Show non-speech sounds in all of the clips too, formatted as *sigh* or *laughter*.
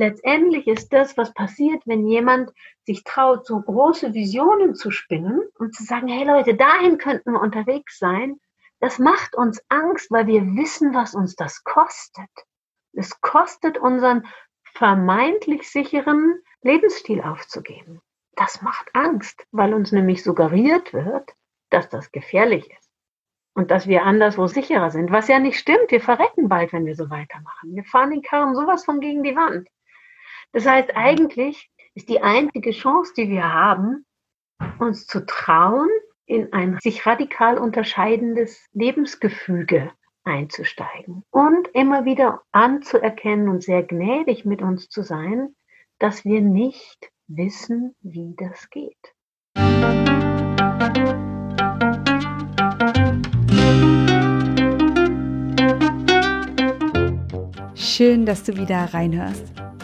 letztendlich ist das, was passiert, wenn jemand sich traut, so große Visionen zu spinnen und zu sagen, hey Leute, dahin könnten wir unterwegs sein. Das macht uns Angst, weil wir wissen, was uns das kostet. Es kostet unseren vermeintlich sicheren Lebensstil aufzugeben. Das macht Angst, weil uns nämlich suggeriert wird, dass das gefährlich ist und dass wir anderswo sicherer sind, was ja nicht stimmt. Wir verrecken bald, wenn wir so weitermachen. Wir fahren den Karren sowas von gegen die Wand. Das heißt, eigentlich ist die einzige Chance, die wir haben, uns zu trauen, in ein sich radikal unterscheidendes Lebensgefüge einzusteigen und immer wieder anzuerkennen und sehr gnädig mit uns zu sein, dass wir nicht wissen, wie das geht. Schön, dass du wieder reinhörst.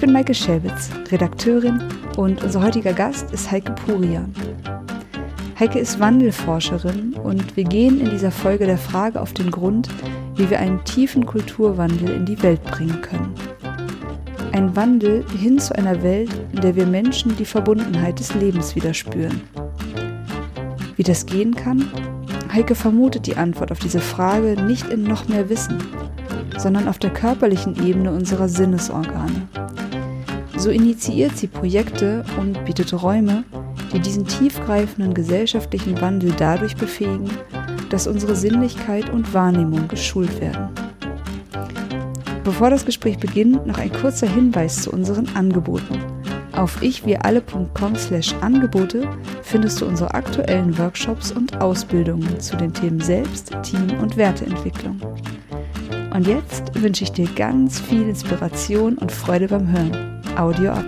Ich bin Maike Schelwitz, Redakteurin und unser heutiger Gast ist Heike Purian. Heike ist Wandelforscherin und wir gehen in dieser Folge der Frage auf den Grund, wie wir einen tiefen Kulturwandel in die Welt bringen können. Ein Wandel hin zu einer Welt, in der wir Menschen die Verbundenheit des Lebens wieder spüren. Wie das gehen kann? Heike vermutet die Antwort auf diese Frage nicht in noch mehr Wissen, sondern auf der körperlichen Ebene unserer Sinnesorgane. So initiiert sie Projekte und bietet Räume, die diesen tiefgreifenden gesellschaftlichen Wandel dadurch befähigen, dass unsere Sinnlichkeit und Wahrnehmung geschult werden. Bevor das Gespräch beginnt, noch ein kurzer Hinweis zu unseren Angeboten. Auf ichwiralle.com slash Angebote findest du unsere aktuellen Workshops und Ausbildungen zu den Themen Selbst, Team und Werteentwicklung. Und jetzt wünsche ich dir ganz viel Inspiration und Freude beim Hören. Audio ab.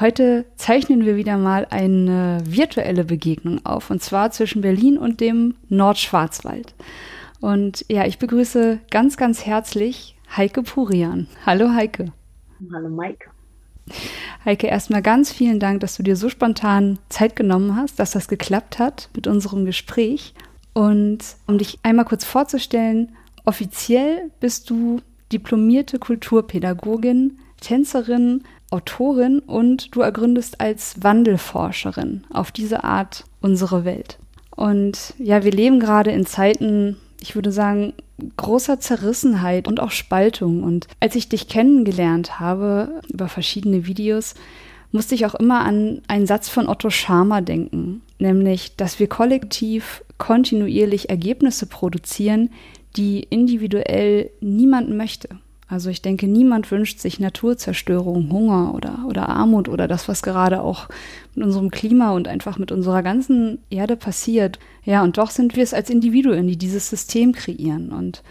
Heute zeichnen wir wieder mal eine virtuelle Begegnung auf, und zwar zwischen Berlin und dem Nordschwarzwald. Und ja, ich begrüße ganz, ganz herzlich Heike Purian. Hallo Heike. Hallo Maike. Heike, erstmal ganz vielen Dank, dass du dir so spontan Zeit genommen hast, dass das geklappt hat mit unserem Gespräch. Und um dich einmal kurz vorzustellen, offiziell bist du diplomierte Kulturpädagogin, Tänzerin, Autorin und du ergründest als Wandelforscherin auf diese Art unsere Welt. Und ja, wir leben gerade in Zeiten, ich würde sagen, großer Zerrissenheit und auch Spaltung. Und als ich dich kennengelernt habe über verschiedene Videos, musste ich auch immer an einen Satz von Otto Scharmer denken, nämlich, dass wir kollektiv kontinuierlich Ergebnisse produzieren, die individuell niemand möchte. Also ich denke, niemand wünscht sich Naturzerstörung, Hunger oder, oder Armut oder das, was gerade auch mit unserem Klima und einfach mit unserer ganzen Erde passiert. Ja, und doch sind wir es als Individuen, die dieses System kreieren. Und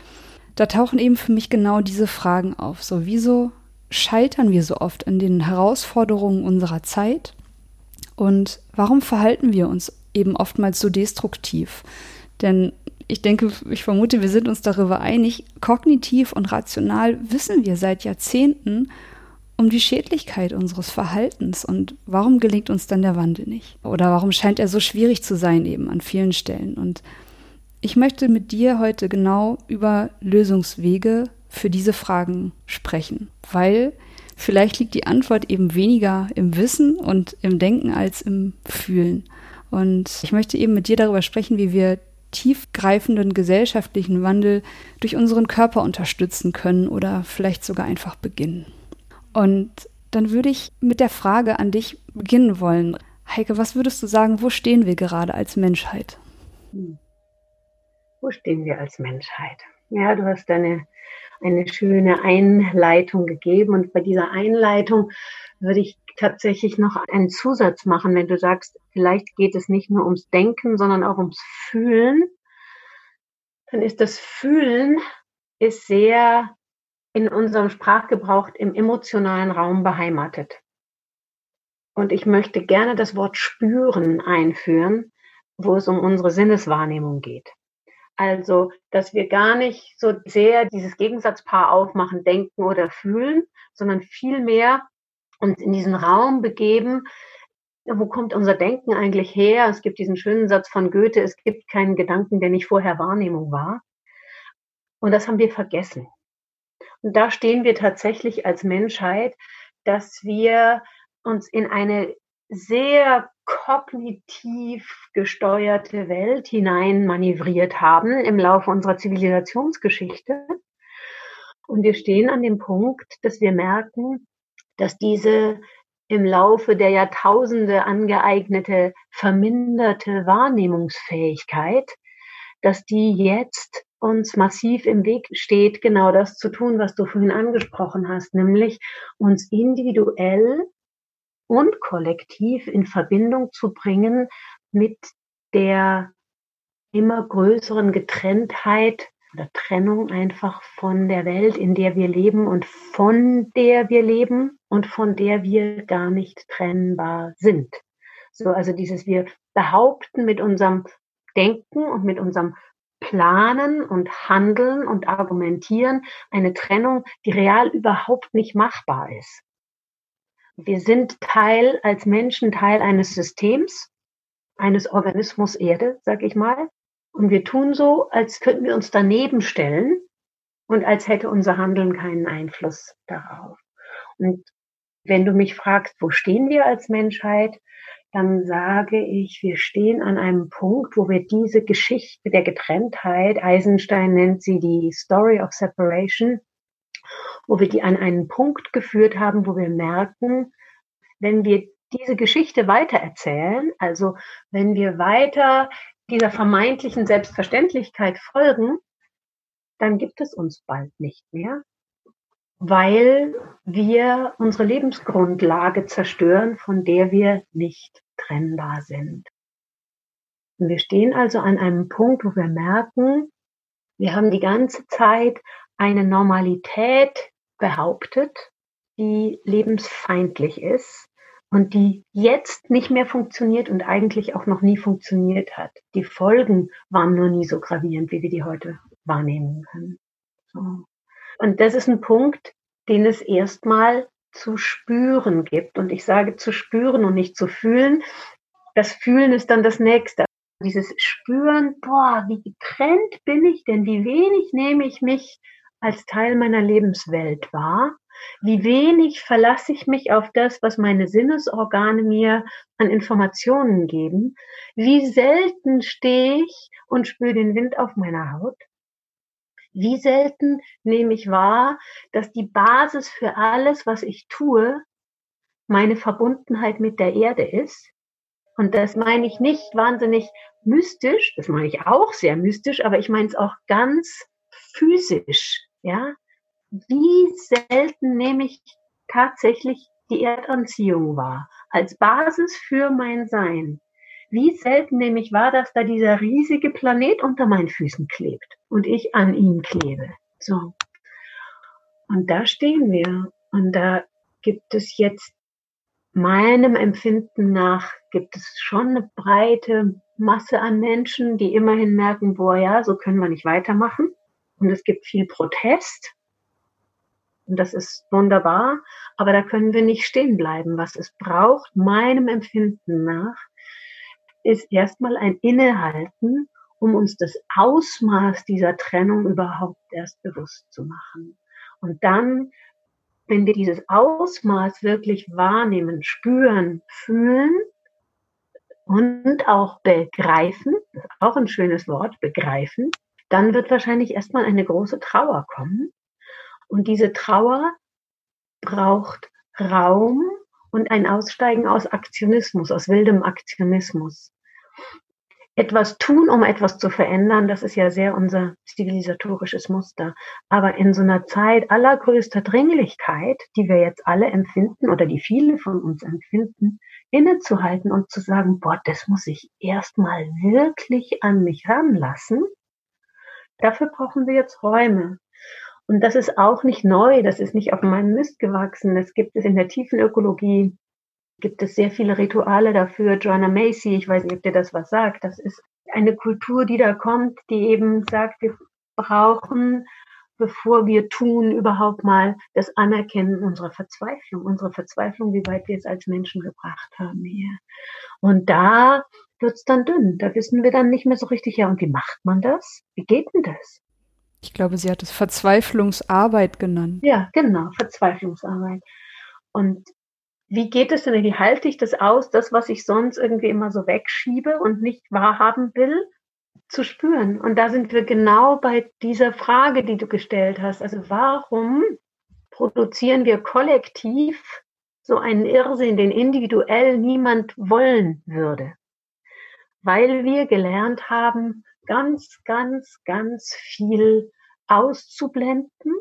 da tauchen eben für mich genau diese Fragen auf. So, wieso scheitern wir so oft in den Herausforderungen unserer Zeit? Und warum verhalten wir uns eben oftmals so destruktiv? Denn ich denke, ich vermute, wir sind uns darüber einig, kognitiv und rational wissen wir seit Jahrzehnten um die Schädlichkeit unseres Verhaltens und warum gelingt uns dann der Wandel nicht? Oder warum scheint er so schwierig zu sein eben an vielen Stellen? Und ich möchte mit dir heute genau über Lösungswege für diese Fragen sprechen, weil vielleicht liegt die Antwort eben weniger im Wissen und im Denken als im Fühlen. Und ich möchte eben mit dir darüber sprechen, wie wir tiefgreifenden gesellschaftlichen Wandel durch unseren Körper unterstützen können oder vielleicht sogar einfach beginnen. Und dann würde ich mit der Frage an dich beginnen wollen. Heike, was würdest du sagen, wo stehen wir gerade als Menschheit? Hm. Wo stehen wir als Menschheit? Ja, du hast eine, eine schöne Einleitung gegeben und bei dieser Einleitung würde ich tatsächlich noch einen Zusatz machen, wenn du sagst, vielleicht geht es nicht nur ums Denken, sondern auch ums Fühlen. Dann ist das Fühlen ist sehr in unserem Sprachgebrauch im emotionalen Raum beheimatet. Und ich möchte gerne das Wort spüren einführen, wo es um unsere Sinneswahrnehmung geht. Also, dass wir gar nicht so sehr dieses Gegensatzpaar aufmachen, denken oder fühlen, sondern vielmehr uns in diesen Raum begeben, wo kommt unser Denken eigentlich her? Es gibt diesen schönen Satz von Goethe, es gibt keinen Gedanken, der nicht vorher Wahrnehmung war. Und das haben wir vergessen. Und da stehen wir tatsächlich als Menschheit, dass wir uns in eine sehr kognitiv gesteuerte Welt hinein manövriert haben im Laufe unserer Zivilisationsgeschichte. Und wir stehen an dem Punkt, dass wir merken, dass diese im Laufe der Jahrtausende angeeignete verminderte Wahrnehmungsfähigkeit, dass die jetzt uns massiv im Weg steht, genau das zu tun, was du vorhin angesprochen hast, nämlich uns individuell und kollektiv in Verbindung zu bringen mit der immer größeren Getrenntheit oder Trennung einfach von der Welt, in der wir leben und von der wir leben und von der wir gar nicht trennbar sind. So, also dieses wir behaupten mit unserem Denken und mit unserem Planen und Handeln und Argumentieren eine Trennung, die real überhaupt nicht machbar ist. Wir sind Teil, als Menschen Teil eines Systems, eines Organismus Erde, sag ich mal. Und wir tun so, als könnten wir uns daneben stellen und als hätte unser Handeln keinen Einfluss darauf. Und wenn du mich fragst, wo stehen wir als Menschheit, dann sage ich, wir stehen an einem Punkt, wo wir diese Geschichte der Getrenntheit, Eisenstein nennt sie die Story of Separation, wo wir die an einen Punkt geführt haben, wo wir merken, wenn wir diese Geschichte weitererzählen, also wenn wir weiter dieser vermeintlichen Selbstverständlichkeit folgen, dann gibt es uns bald nicht mehr, weil wir unsere Lebensgrundlage zerstören, von der wir nicht trennbar sind. Wir stehen also an einem Punkt, wo wir merken, wir haben die ganze Zeit eine Normalität behauptet, die lebensfeindlich ist und die jetzt nicht mehr funktioniert und eigentlich auch noch nie funktioniert hat. Die Folgen waren nur nie so gravierend, wie wir die heute wahrnehmen können. So. Und das ist ein Punkt, den es erstmal zu spüren gibt. Und ich sage zu spüren und nicht zu fühlen. Das Fühlen ist dann das nächste. Dieses Spüren, boah, wie getrennt bin ich denn? Wie wenig nehme ich mich als Teil meiner Lebenswelt wahr? Wie wenig verlasse ich mich auf das, was meine Sinnesorgane mir an Informationen geben? Wie selten stehe ich und spüre den Wind auf meiner Haut? Wie selten nehme ich wahr, dass die Basis für alles, was ich tue, meine Verbundenheit mit der Erde ist? Und das meine ich nicht wahnsinnig mystisch, das meine ich auch sehr mystisch, aber ich meine es auch ganz physisch, ja? wie selten nehme ich tatsächlich die Erdanziehung wahr als Basis für mein Sein. Wie selten nehme ich wahr, dass da dieser riesige Planet unter meinen Füßen klebt und ich an ihm klebe. So. Und da stehen wir. Und da gibt es jetzt meinem Empfinden nach, gibt es schon eine breite Masse an Menschen, die immerhin merken, boah, ja, so können wir nicht weitermachen. Und es gibt viel Protest. Und das ist wunderbar, aber da können wir nicht stehen bleiben. Was es braucht, meinem Empfinden nach, ist erstmal ein Innehalten, um uns das Ausmaß dieser Trennung überhaupt erst bewusst zu machen. Und dann, wenn wir dieses Ausmaß wirklich wahrnehmen, spüren, fühlen und auch begreifen, auch ein schönes Wort, begreifen, dann wird wahrscheinlich erstmal eine große Trauer kommen und diese Trauer braucht Raum und ein Aussteigen aus Aktionismus, aus wildem Aktionismus. Etwas tun, um etwas zu verändern, das ist ja sehr unser zivilisatorisches Muster. Aber in so einer Zeit allergrößter Dringlichkeit, die wir jetzt alle empfinden oder die viele von uns empfinden, innezuhalten und zu sagen, boah, das muss ich erstmal wirklich an mich ranlassen. Dafür brauchen wir jetzt Räume. Und das ist auch nicht neu, das ist nicht auf meinem Mist gewachsen. Das gibt es in der tiefen Ökologie gibt es sehr viele Rituale dafür. Joanna Macy, ich weiß nicht, ob dir das was sagt, das ist eine Kultur, die da kommt, die eben sagt, wir brauchen, bevor wir tun, überhaupt mal das Anerkennen unserer Verzweiflung, unsere Verzweiflung, wie weit wir es als Menschen gebracht haben hier. Und da wird's dann dünn. Da wissen wir dann nicht mehr so richtig, ja, und wie macht man das? Wie geht denn das? Ich glaube, sie hat es Verzweiflungsarbeit genannt. Ja, genau, Verzweiflungsarbeit. Und wie geht es denn, wie halte ich das aus, das, was ich sonst irgendwie immer so wegschiebe und nicht wahrhaben will, zu spüren? Und da sind wir genau bei dieser Frage, die du gestellt hast. Also warum produzieren wir kollektiv so einen Irrsinn, den individuell niemand wollen würde? Weil wir gelernt haben, ganz, ganz, ganz viel auszublenden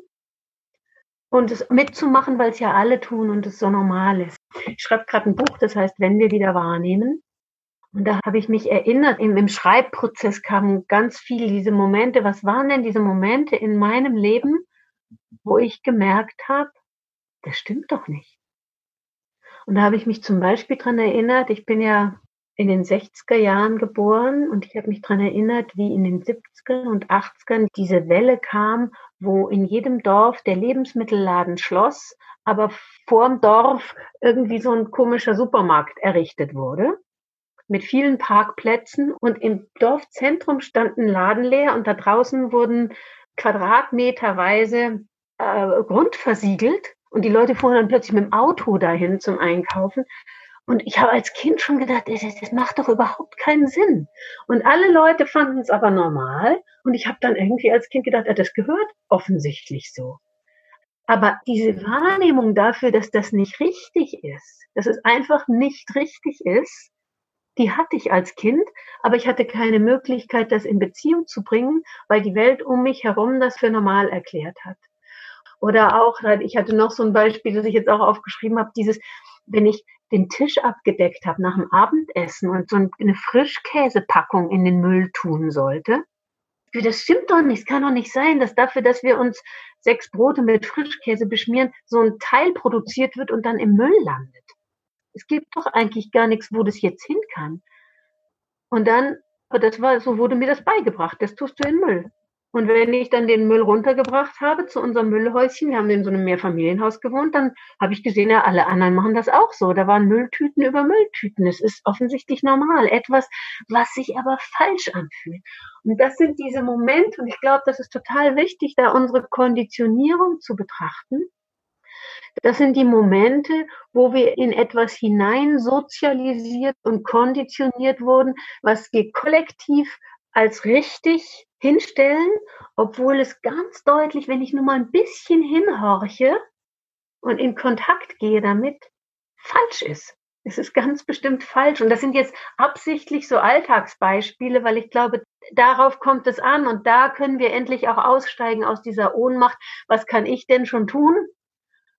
und es mitzumachen, weil es ja alle tun und es so normal ist. Ich schreibe gerade ein Buch, das heißt, wenn wir wieder wahrnehmen. Und da habe ich mich erinnert, im, Schreibprozess kamen ganz viele diese Momente. Was waren denn diese Momente in meinem Leben, wo ich gemerkt habe, das stimmt doch nicht. Und da habe ich mich zum Beispiel dran erinnert, ich bin ja in den 60er Jahren geboren und ich habe mich dran erinnert, wie in den 70er und 80ern diese Welle kam, wo in jedem Dorf der Lebensmittelladen schloss, aber vorm Dorf irgendwie so ein komischer Supermarkt errichtet wurde mit vielen Parkplätzen und im Dorfzentrum standen Laden leer und da draußen wurden quadratmeterweise äh, Grund versiegelt und die Leute fuhren dann plötzlich mit dem Auto dahin zum Einkaufen. Und ich habe als Kind schon gedacht, das, das macht doch überhaupt keinen Sinn. Und alle Leute fanden es aber normal. Und ich habe dann irgendwie als Kind gedacht, das gehört offensichtlich so. Aber diese Wahrnehmung dafür, dass das nicht richtig ist, dass es einfach nicht richtig ist, die hatte ich als Kind, aber ich hatte keine Möglichkeit, das in Beziehung zu bringen, weil die Welt um mich herum das für normal erklärt hat. Oder auch, ich hatte noch so ein Beispiel, das ich jetzt auch aufgeschrieben habe, dieses, wenn ich den Tisch abgedeckt habe nach dem Abendessen und so eine Frischkäsepackung in den Müll tun sollte. Das stimmt doch nicht. Es kann doch nicht sein, dass dafür, dass wir uns sechs Brote mit Frischkäse beschmieren, so ein Teil produziert wird und dann im Müll landet. Es gibt doch eigentlich gar nichts, wo das jetzt hin kann. Und dann, das war, so wurde mir das beigebracht. Das tust du in Müll. Und wenn ich dann den Müll runtergebracht habe zu unserem Müllhäuschen, wir haben in so einem Mehrfamilienhaus gewohnt, dann habe ich gesehen, ja, alle anderen machen das auch so. Da waren Mülltüten über Mülltüten. Es ist offensichtlich normal. Etwas, was sich aber falsch anfühlt. Und das sind diese Momente, und ich glaube, das ist total wichtig, da unsere Konditionierung zu betrachten. Das sind die Momente, wo wir in etwas hinein sozialisiert und konditioniert wurden, was wir kollektiv als richtig hinstellen, obwohl es ganz deutlich, wenn ich nur mal ein bisschen hinhorche und in Kontakt gehe damit, falsch ist. Es ist ganz bestimmt falsch. Und das sind jetzt absichtlich so Alltagsbeispiele, weil ich glaube, darauf kommt es an. Und da können wir endlich auch aussteigen aus dieser Ohnmacht. Was kann ich denn schon tun?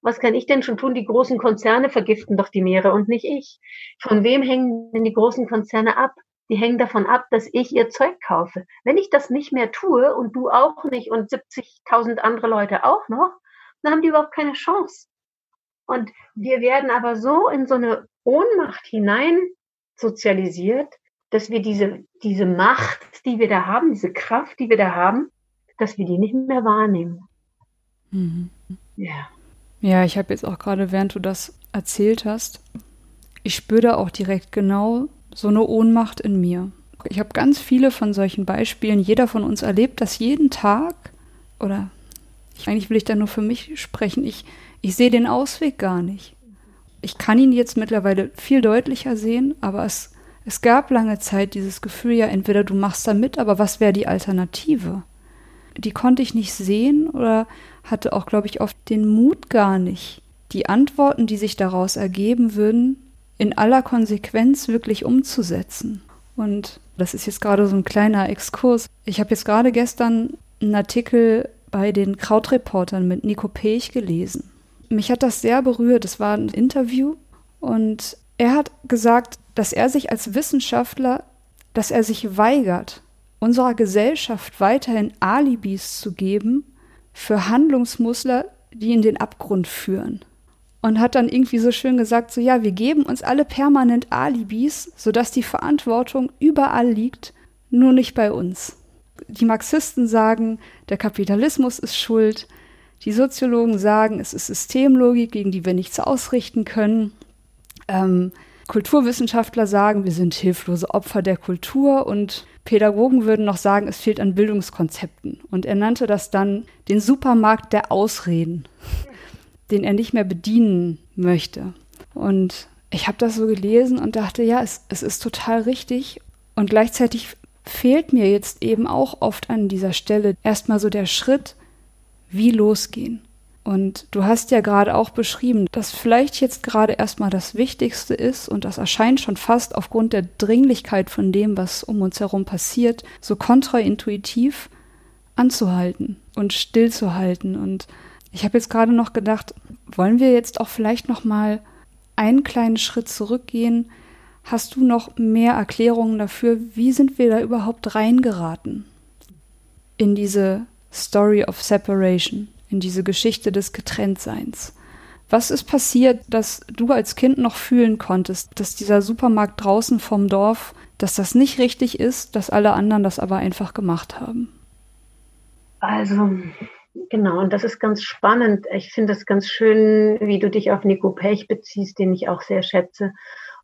Was kann ich denn schon tun? Die großen Konzerne vergiften doch die Meere und nicht ich. Von wem hängen denn die großen Konzerne ab? Die hängen davon ab, dass ich ihr Zeug kaufe. Wenn ich das nicht mehr tue und du auch nicht und 70.000 andere Leute auch noch, dann haben die überhaupt keine Chance. Und wir werden aber so in so eine Ohnmacht hinein sozialisiert, dass wir diese, diese Macht, die wir da haben, diese Kraft, die wir da haben, dass wir die nicht mehr wahrnehmen. Mhm. Ja. Ja, ich habe jetzt auch gerade, während du das erzählt hast, ich spüre da auch direkt genau so eine Ohnmacht in mir. Ich habe ganz viele von solchen Beispielen. Jeder von uns erlebt das jeden Tag. Oder ich, eigentlich will ich da nur für mich sprechen. Ich, ich sehe den Ausweg gar nicht. Ich kann ihn jetzt mittlerweile viel deutlicher sehen, aber es, es gab lange Zeit dieses Gefühl, ja, entweder du machst da mit, aber was wäre die Alternative? Die konnte ich nicht sehen oder hatte auch, glaube ich, oft den Mut gar nicht, die Antworten, die sich daraus ergeben würden, in aller Konsequenz wirklich umzusetzen. Und das ist jetzt gerade so ein kleiner Exkurs. Ich habe jetzt gerade gestern einen Artikel bei den Krautreportern mit Nico Pech gelesen. Mich hat das sehr berührt. Es war ein Interview und er hat gesagt, dass er sich als Wissenschaftler, dass er sich weigert, unserer Gesellschaft weiterhin Alibis zu geben für Handlungsmuster, die in den Abgrund führen. Und hat dann irgendwie so schön gesagt, so ja, wir geben uns alle permanent Alibis, sodass die Verantwortung überall liegt, nur nicht bei uns. Die Marxisten sagen, der Kapitalismus ist schuld, die Soziologen sagen, es ist Systemlogik, gegen die wir nichts ausrichten können. Ähm, Kulturwissenschaftler sagen, wir sind hilflose Opfer der Kultur und Pädagogen würden noch sagen, es fehlt an Bildungskonzepten. Und er nannte das dann den Supermarkt der Ausreden, den er nicht mehr bedienen möchte. Und ich habe das so gelesen und dachte, ja, es, es ist total richtig. Und gleichzeitig fehlt mir jetzt eben auch oft an dieser Stelle erstmal so der Schritt, wie losgehen. Und du hast ja gerade auch beschrieben, dass vielleicht jetzt gerade erstmal das Wichtigste ist und das erscheint schon fast aufgrund der Dringlichkeit von dem, was um uns herum passiert, so kontraintuitiv anzuhalten und stillzuhalten. Und ich habe jetzt gerade noch gedacht, wollen wir jetzt auch vielleicht noch mal einen kleinen Schritt zurückgehen? Hast du noch mehr Erklärungen dafür, wie sind wir da überhaupt reingeraten in diese Story of Separation? in diese Geschichte des Getrenntseins. Was ist passiert, dass du als Kind noch fühlen konntest, dass dieser Supermarkt draußen vom Dorf, dass das nicht richtig ist, dass alle anderen das aber einfach gemacht haben? Also, genau, und das ist ganz spannend. Ich finde es ganz schön, wie du dich auf Nico Pech beziehst, den ich auch sehr schätze,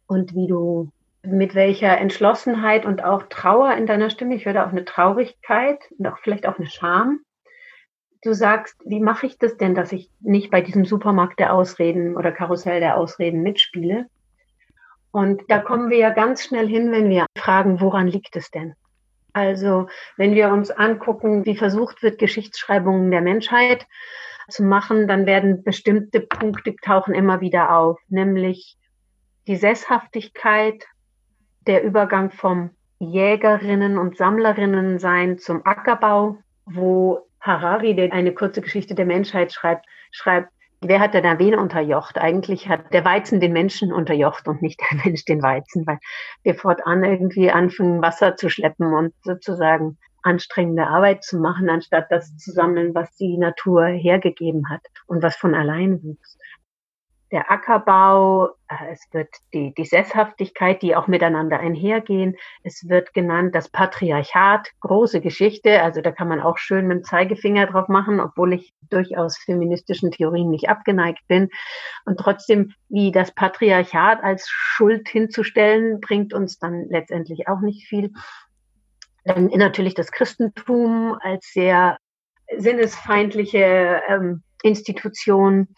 und wie du mit welcher Entschlossenheit und auch Trauer in deiner Stimme, ich höre auch eine Traurigkeit und auch vielleicht auch eine Scham, du sagst, wie mache ich das denn, dass ich nicht bei diesem Supermarkt der Ausreden oder Karussell der Ausreden mitspiele? Und da kommen wir ja ganz schnell hin, wenn wir fragen, woran liegt es denn? Also, wenn wir uns angucken, wie versucht wird, Geschichtsschreibungen der Menschheit zu machen, dann werden bestimmte Punkte tauchen immer wieder auf, nämlich die Sesshaftigkeit, der Übergang vom Jägerinnen und Sammlerinnen sein zum Ackerbau, wo Harari, der eine kurze Geschichte der Menschheit schreibt, schreibt, wer hat denn wen unterjocht? Eigentlich hat der Weizen den Menschen unterjocht und nicht *laughs* der Mensch den Weizen, weil wir fortan irgendwie anfangen, Wasser zu schleppen und sozusagen anstrengende Arbeit zu machen, anstatt das zu sammeln, was die Natur hergegeben hat und was von allein wuchs der Ackerbau, äh, es wird die, die Sesshaftigkeit, die auch miteinander einhergehen. Es wird genannt das Patriarchat, große Geschichte. Also da kann man auch schön mit dem Zeigefinger drauf machen, obwohl ich durchaus feministischen Theorien nicht abgeneigt bin. Und trotzdem, wie das Patriarchat als Schuld hinzustellen, bringt uns dann letztendlich auch nicht viel. Dann natürlich das Christentum als sehr sinnesfeindliche ähm, Institution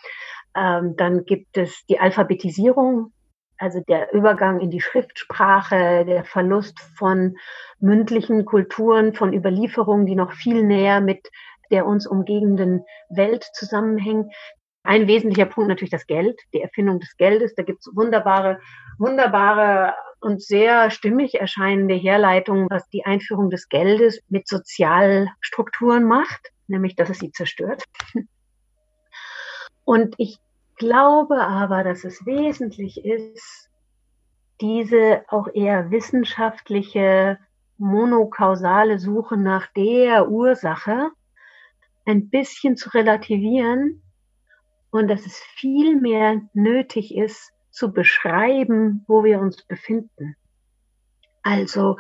ähm, dann gibt es die Alphabetisierung, also der Übergang in die Schriftsprache, der Verlust von mündlichen Kulturen, von Überlieferungen, die noch viel näher mit der uns umgebenden Welt zusammenhängen. Ein wesentlicher Punkt natürlich das Geld, die Erfindung des Geldes. Da gibt es wunderbare, wunderbare und sehr stimmig erscheinende Herleitungen, was die Einführung des Geldes mit Sozialstrukturen macht, nämlich dass es sie zerstört. *laughs* Und ich glaube aber, dass es wesentlich ist, diese auch eher wissenschaftliche, monokausale Suche nach der Ursache ein bisschen zu relativieren und dass es viel mehr nötig ist, zu beschreiben, wo wir uns befinden. Also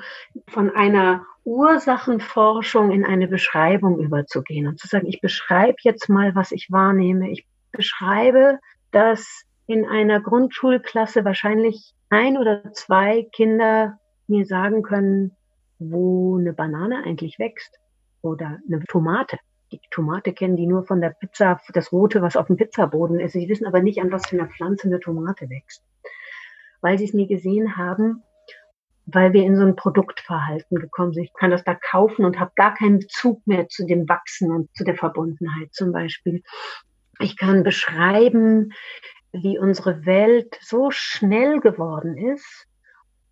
von einer Ursachenforschung in eine Beschreibung überzugehen und zu sagen, ich beschreibe jetzt mal, was ich wahrnehme, ich beschreibe, dass in einer Grundschulklasse wahrscheinlich ein oder zwei Kinder mir sagen können, wo eine Banane eigentlich wächst oder eine Tomate. Die Tomate kennen die nur von der Pizza, das Rote, was auf dem Pizzaboden ist. Sie wissen aber nicht, an was für einer Pflanze eine Tomate wächst, weil sie es nie gesehen haben, weil wir in so ein Produktverhalten gekommen sind. Ich kann das da kaufen und habe gar keinen Bezug mehr zu dem Wachsen und zu der Verbundenheit zum Beispiel. Ich kann beschreiben, wie unsere Welt so schnell geworden ist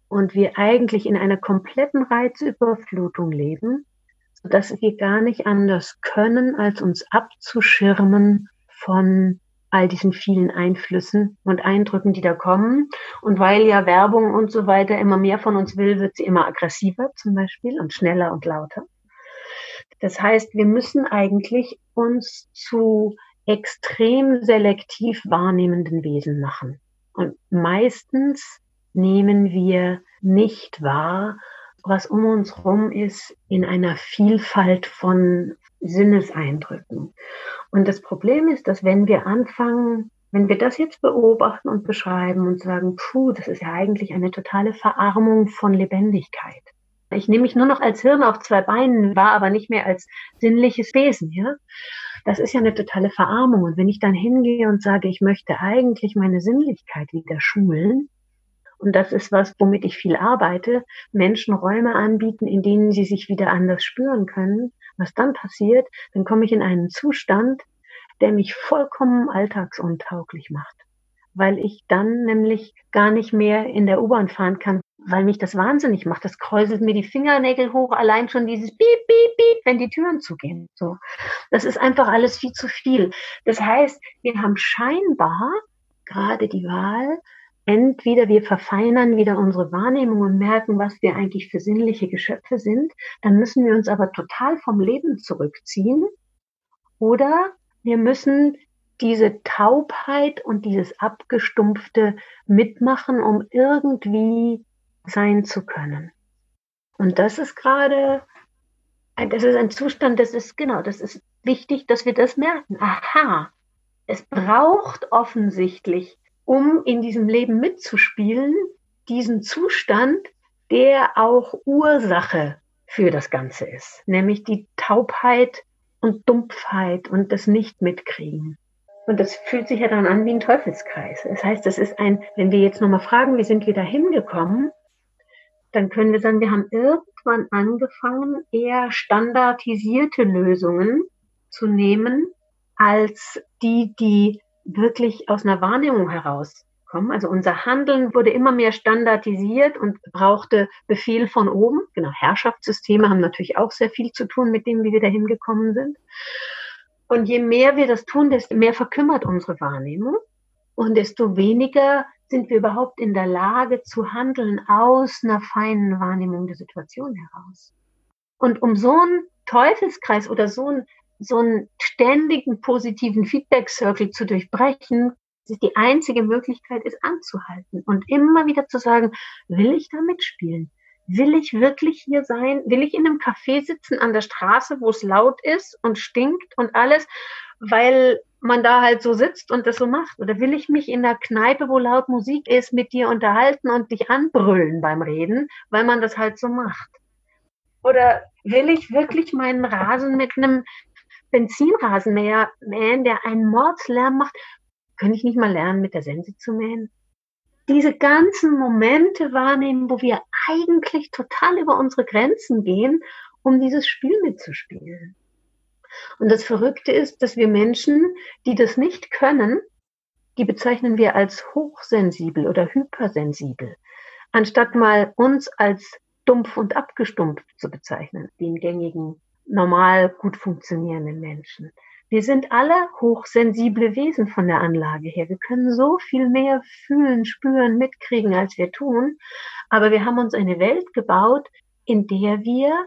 und wir eigentlich in einer kompletten Reizüberflutung leben, sodass wir gar nicht anders können, als uns abzuschirmen von all diesen vielen Einflüssen und Eindrücken, die da kommen. Und weil ja Werbung und so weiter immer mehr von uns will, wird sie immer aggressiver zum Beispiel und schneller und lauter. Das heißt, wir müssen eigentlich uns zu extrem selektiv wahrnehmenden Wesen machen. Und meistens nehmen wir nicht wahr, was um uns herum ist, in einer Vielfalt von Sinneseindrücken. Und das Problem ist, dass wenn wir anfangen, wenn wir das jetzt beobachten und beschreiben und sagen, puh, das ist ja eigentlich eine totale Verarmung von Lebendigkeit. Ich nehme mich nur noch als Hirn auf zwei Beinen wahr, aber nicht mehr als sinnliches Wesen, ja. Das ist ja eine totale Verarmung. Und wenn ich dann hingehe und sage, ich möchte eigentlich meine Sinnlichkeit wieder schulen, und das ist was, womit ich viel arbeite, Menschen Räume anbieten, in denen sie sich wieder anders spüren können. Was dann passiert, dann komme ich in einen Zustand, der mich vollkommen alltagsuntauglich macht, weil ich dann nämlich gar nicht mehr in der U-Bahn fahren kann, weil mich das wahnsinnig macht. Das kräuselt mir die Fingernägel hoch, allein schon dieses Piep, Piep, Piep, wenn die Türen zugehen. So. Das ist einfach alles viel zu viel. Das heißt, wir haben scheinbar gerade die Wahl, entweder wir verfeinern wieder unsere Wahrnehmung und merken, was wir eigentlich für sinnliche Geschöpfe sind, dann müssen wir uns aber total vom Leben zurückziehen, oder wir müssen diese Taubheit und dieses Abgestumpfte mitmachen, um irgendwie sein zu können. Und das ist gerade, das ist ein Zustand, das ist, genau, das ist wichtig, dass wir das merken. Aha, es braucht offensichtlich um in diesem Leben mitzuspielen, diesen Zustand, der auch Ursache für das Ganze ist, nämlich die Taubheit und Dumpfheit und das Nicht-Mitkriegen. Und das fühlt sich ja dann an wie ein Teufelskreis. Das heißt, das ist ein, wenn wir jetzt nochmal fragen, wie sind wir da hingekommen, dann können wir sagen, wir haben irgendwann angefangen, eher standardisierte Lösungen zu nehmen, als die, die wirklich aus einer Wahrnehmung herauskommen. Also unser Handeln wurde immer mehr standardisiert und brauchte Befehl von oben. Genau, Herrschaftssysteme haben natürlich auch sehr viel zu tun mit dem, wie wir dahin gekommen sind. Und je mehr wir das tun, desto mehr verkümmert unsere Wahrnehmung und desto weniger sind wir überhaupt in der Lage zu handeln aus einer feinen Wahrnehmung der Situation heraus. Und um so einen Teufelskreis oder so ein so einen ständigen positiven Feedback-Circle zu durchbrechen, ist die einzige Möglichkeit ist anzuhalten und immer wieder zu sagen, will ich da mitspielen? Will ich wirklich hier sein? Will ich in einem Café sitzen an der Straße, wo es laut ist und stinkt und alles, weil man da halt so sitzt und das so macht? Oder will ich mich in der Kneipe, wo laut Musik ist, mit dir unterhalten und dich anbrüllen beim Reden, weil man das halt so macht? Oder will ich wirklich meinen Rasen mit einem Benzinrasenmäher mähen, der einen Mordslärm macht. Könnte ich nicht mal lernen, mit der Sense zu mähen? Diese ganzen Momente wahrnehmen, wo wir eigentlich total über unsere Grenzen gehen, um dieses Spiel mitzuspielen. Und das Verrückte ist, dass wir Menschen, die das nicht können, die bezeichnen wir als hochsensibel oder hypersensibel, anstatt mal uns als dumpf und abgestumpft zu bezeichnen, den gängigen normal gut funktionierenden Menschen. Wir sind alle hochsensible Wesen von der Anlage her. Wir können so viel mehr fühlen, spüren, mitkriegen, als wir tun. Aber wir haben uns eine Welt gebaut, in der wir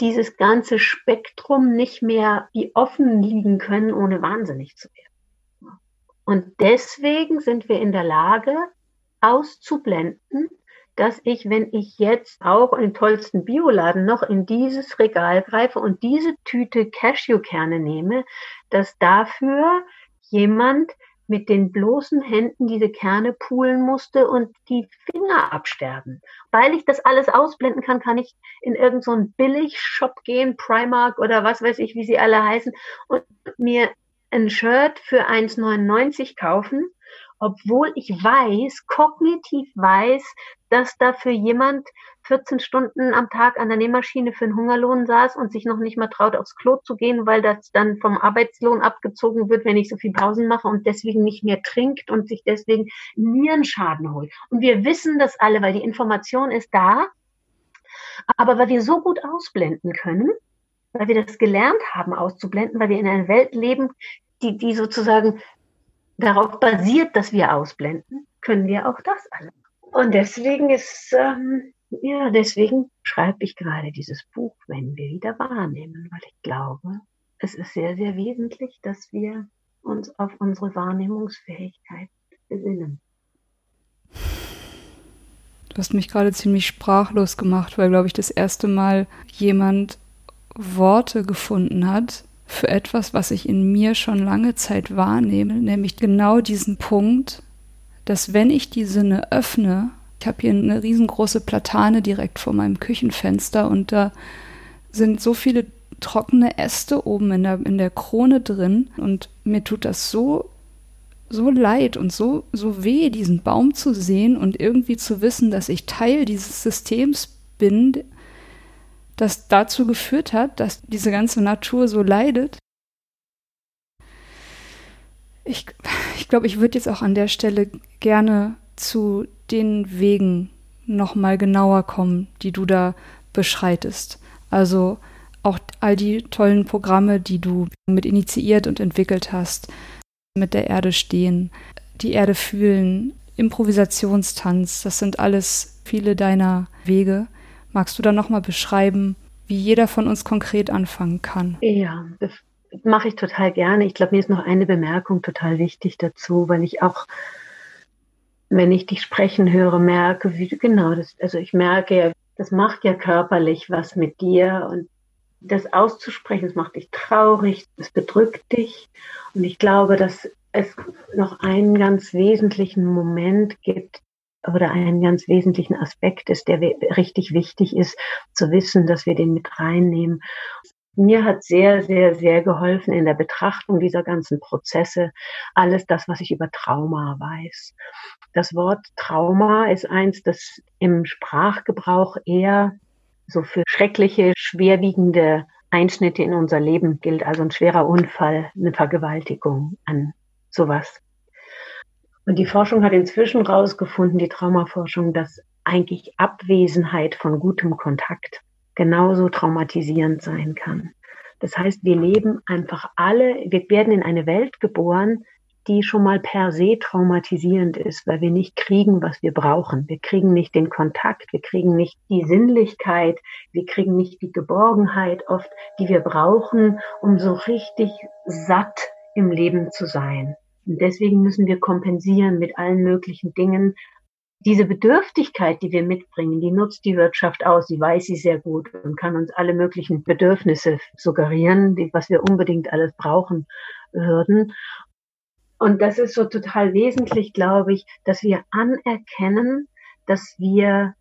dieses ganze Spektrum nicht mehr wie offen liegen können, ohne wahnsinnig zu werden. Und deswegen sind wir in der Lage, auszublenden, dass ich, wenn ich jetzt auch im tollsten Bioladen noch in dieses Regal greife und diese Tüte Cashewkerne nehme, dass dafür jemand mit den bloßen Händen diese Kerne poolen musste und die Finger absterben. Weil ich das alles ausblenden kann, kann ich in irgendeinen so Billigshop gehen, Primark oder was weiß ich, wie sie alle heißen, und mir ein Shirt für 1,99 kaufen obwohl ich weiß, kognitiv weiß, dass dafür jemand 14 Stunden am Tag an der Nähmaschine für einen Hungerlohn saß und sich noch nicht mal traut, aufs Klo zu gehen, weil das dann vom Arbeitslohn abgezogen wird, wenn ich so viel Pausen mache und deswegen nicht mehr trinkt und sich deswegen Nierenschaden holt. Und wir wissen das alle, weil die Information ist da, aber weil wir so gut ausblenden können, weil wir das gelernt haben auszublenden, weil wir in einer Welt leben, die, die sozusagen darauf basiert, dass wir ausblenden, können wir auch das alle. Und deswegen ist, ähm, ja, deswegen schreibe ich gerade dieses Buch, wenn wir wieder wahrnehmen, weil ich glaube, es ist sehr, sehr wesentlich, dass wir uns auf unsere Wahrnehmungsfähigkeit besinnen. Du hast mich gerade ziemlich sprachlos gemacht, weil, glaube ich, das erste Mal jemand Worte gefunden hat für etwas, was ich in mir schon lange Zeit wahrnehme, nämlich genau diesen Punkt, dass wenn ich die Sinne öffne, ich habe hier eine riesengroße Platane direkt vor meinem Küchenfenster und da sind so viele trockene Äste oben in der, in der Krone drin und mir tut das so, so leid und so, so weh, diesen Baum zu sehen und irgendwie zu wissen, dass ich Teil dieses Systems bin, das dazu geführt hat, dass diese ganze Natur so leidet. Ich, ich glaube, ich würde jetzt auch an der Stelle gerne zu den Wegen nochmal genauer kommen, die du da beschreitest. Also auch all die tollen Programme, die du mit initiiert und entwickelt hast, mit der Erde stehen, die Erde fühlen, Improvisationstanz, das sind alles viele deiner Wege. Magst du da nochmal beschreiben, wie jeder von uns konkret anfangen kann? Ja, das mache ich total gerne. Ich glaube, mir ist noch eine Bemerkung total wichtig dazu, weil ich auch wenn ich dich sprechen höre, merke, wie genau das, also ich merke ja, das macht ja körperlich was mit dir und das auszusprechen, das macht dich traurig, das bedrückt dich. Und ich glaube, dass es noch einen ganz wesentlichen Moment gibt oder einen ganz wesentlichen Aspekt ist, der richtig wichtig ist, zu wissen, dass wir den mit reinnehmen mir hat sehr, sehr, sehr geholfen in der Betrachtung dieser ganzen Prozesse alles das, was ich über Trauma weiß. Das Wort Trauma ist eins, das im Sprachgebrauch eher so für schreckliche, schwerwiegende Einschnitte in unser Leben gilt, also ein schwerer Unfall, eine Vergewaltigung an sowas. Und die Forschung hat inzwischen herausgefunden, die Traumaforschung, dass eigentlich Abwesenheit von gutem Kontakt genauso traumatisierend sein kann. Das heißt, wir leben einfach alle, wir werden in eine Welt geboren, die schon mal per se traumatisierend ist, weil wir nicht kriegen, was wir brauchen. Wir kriegen nicht den Kontakt, wir kriegen nicht die Sinnlichkeit, wir kriegen nicht die Geborgenheit oft, die wir brauchen, um so richtig satt im Leben zu sein. Und deswegen müssen wir kompensieren mit allen möglichen Dingen, diese Bedürftigkeit, die wir mitbringen, die nutzt die Wirtschaft aus, die weiß sie sehr gut und kann uns alle möglichen Bedürfnisse suggerieren, die, was wir unbedingt alles brauchen würden. Und das ist so total wesentlich, glaube ich, dass wir anerkennen, dass wir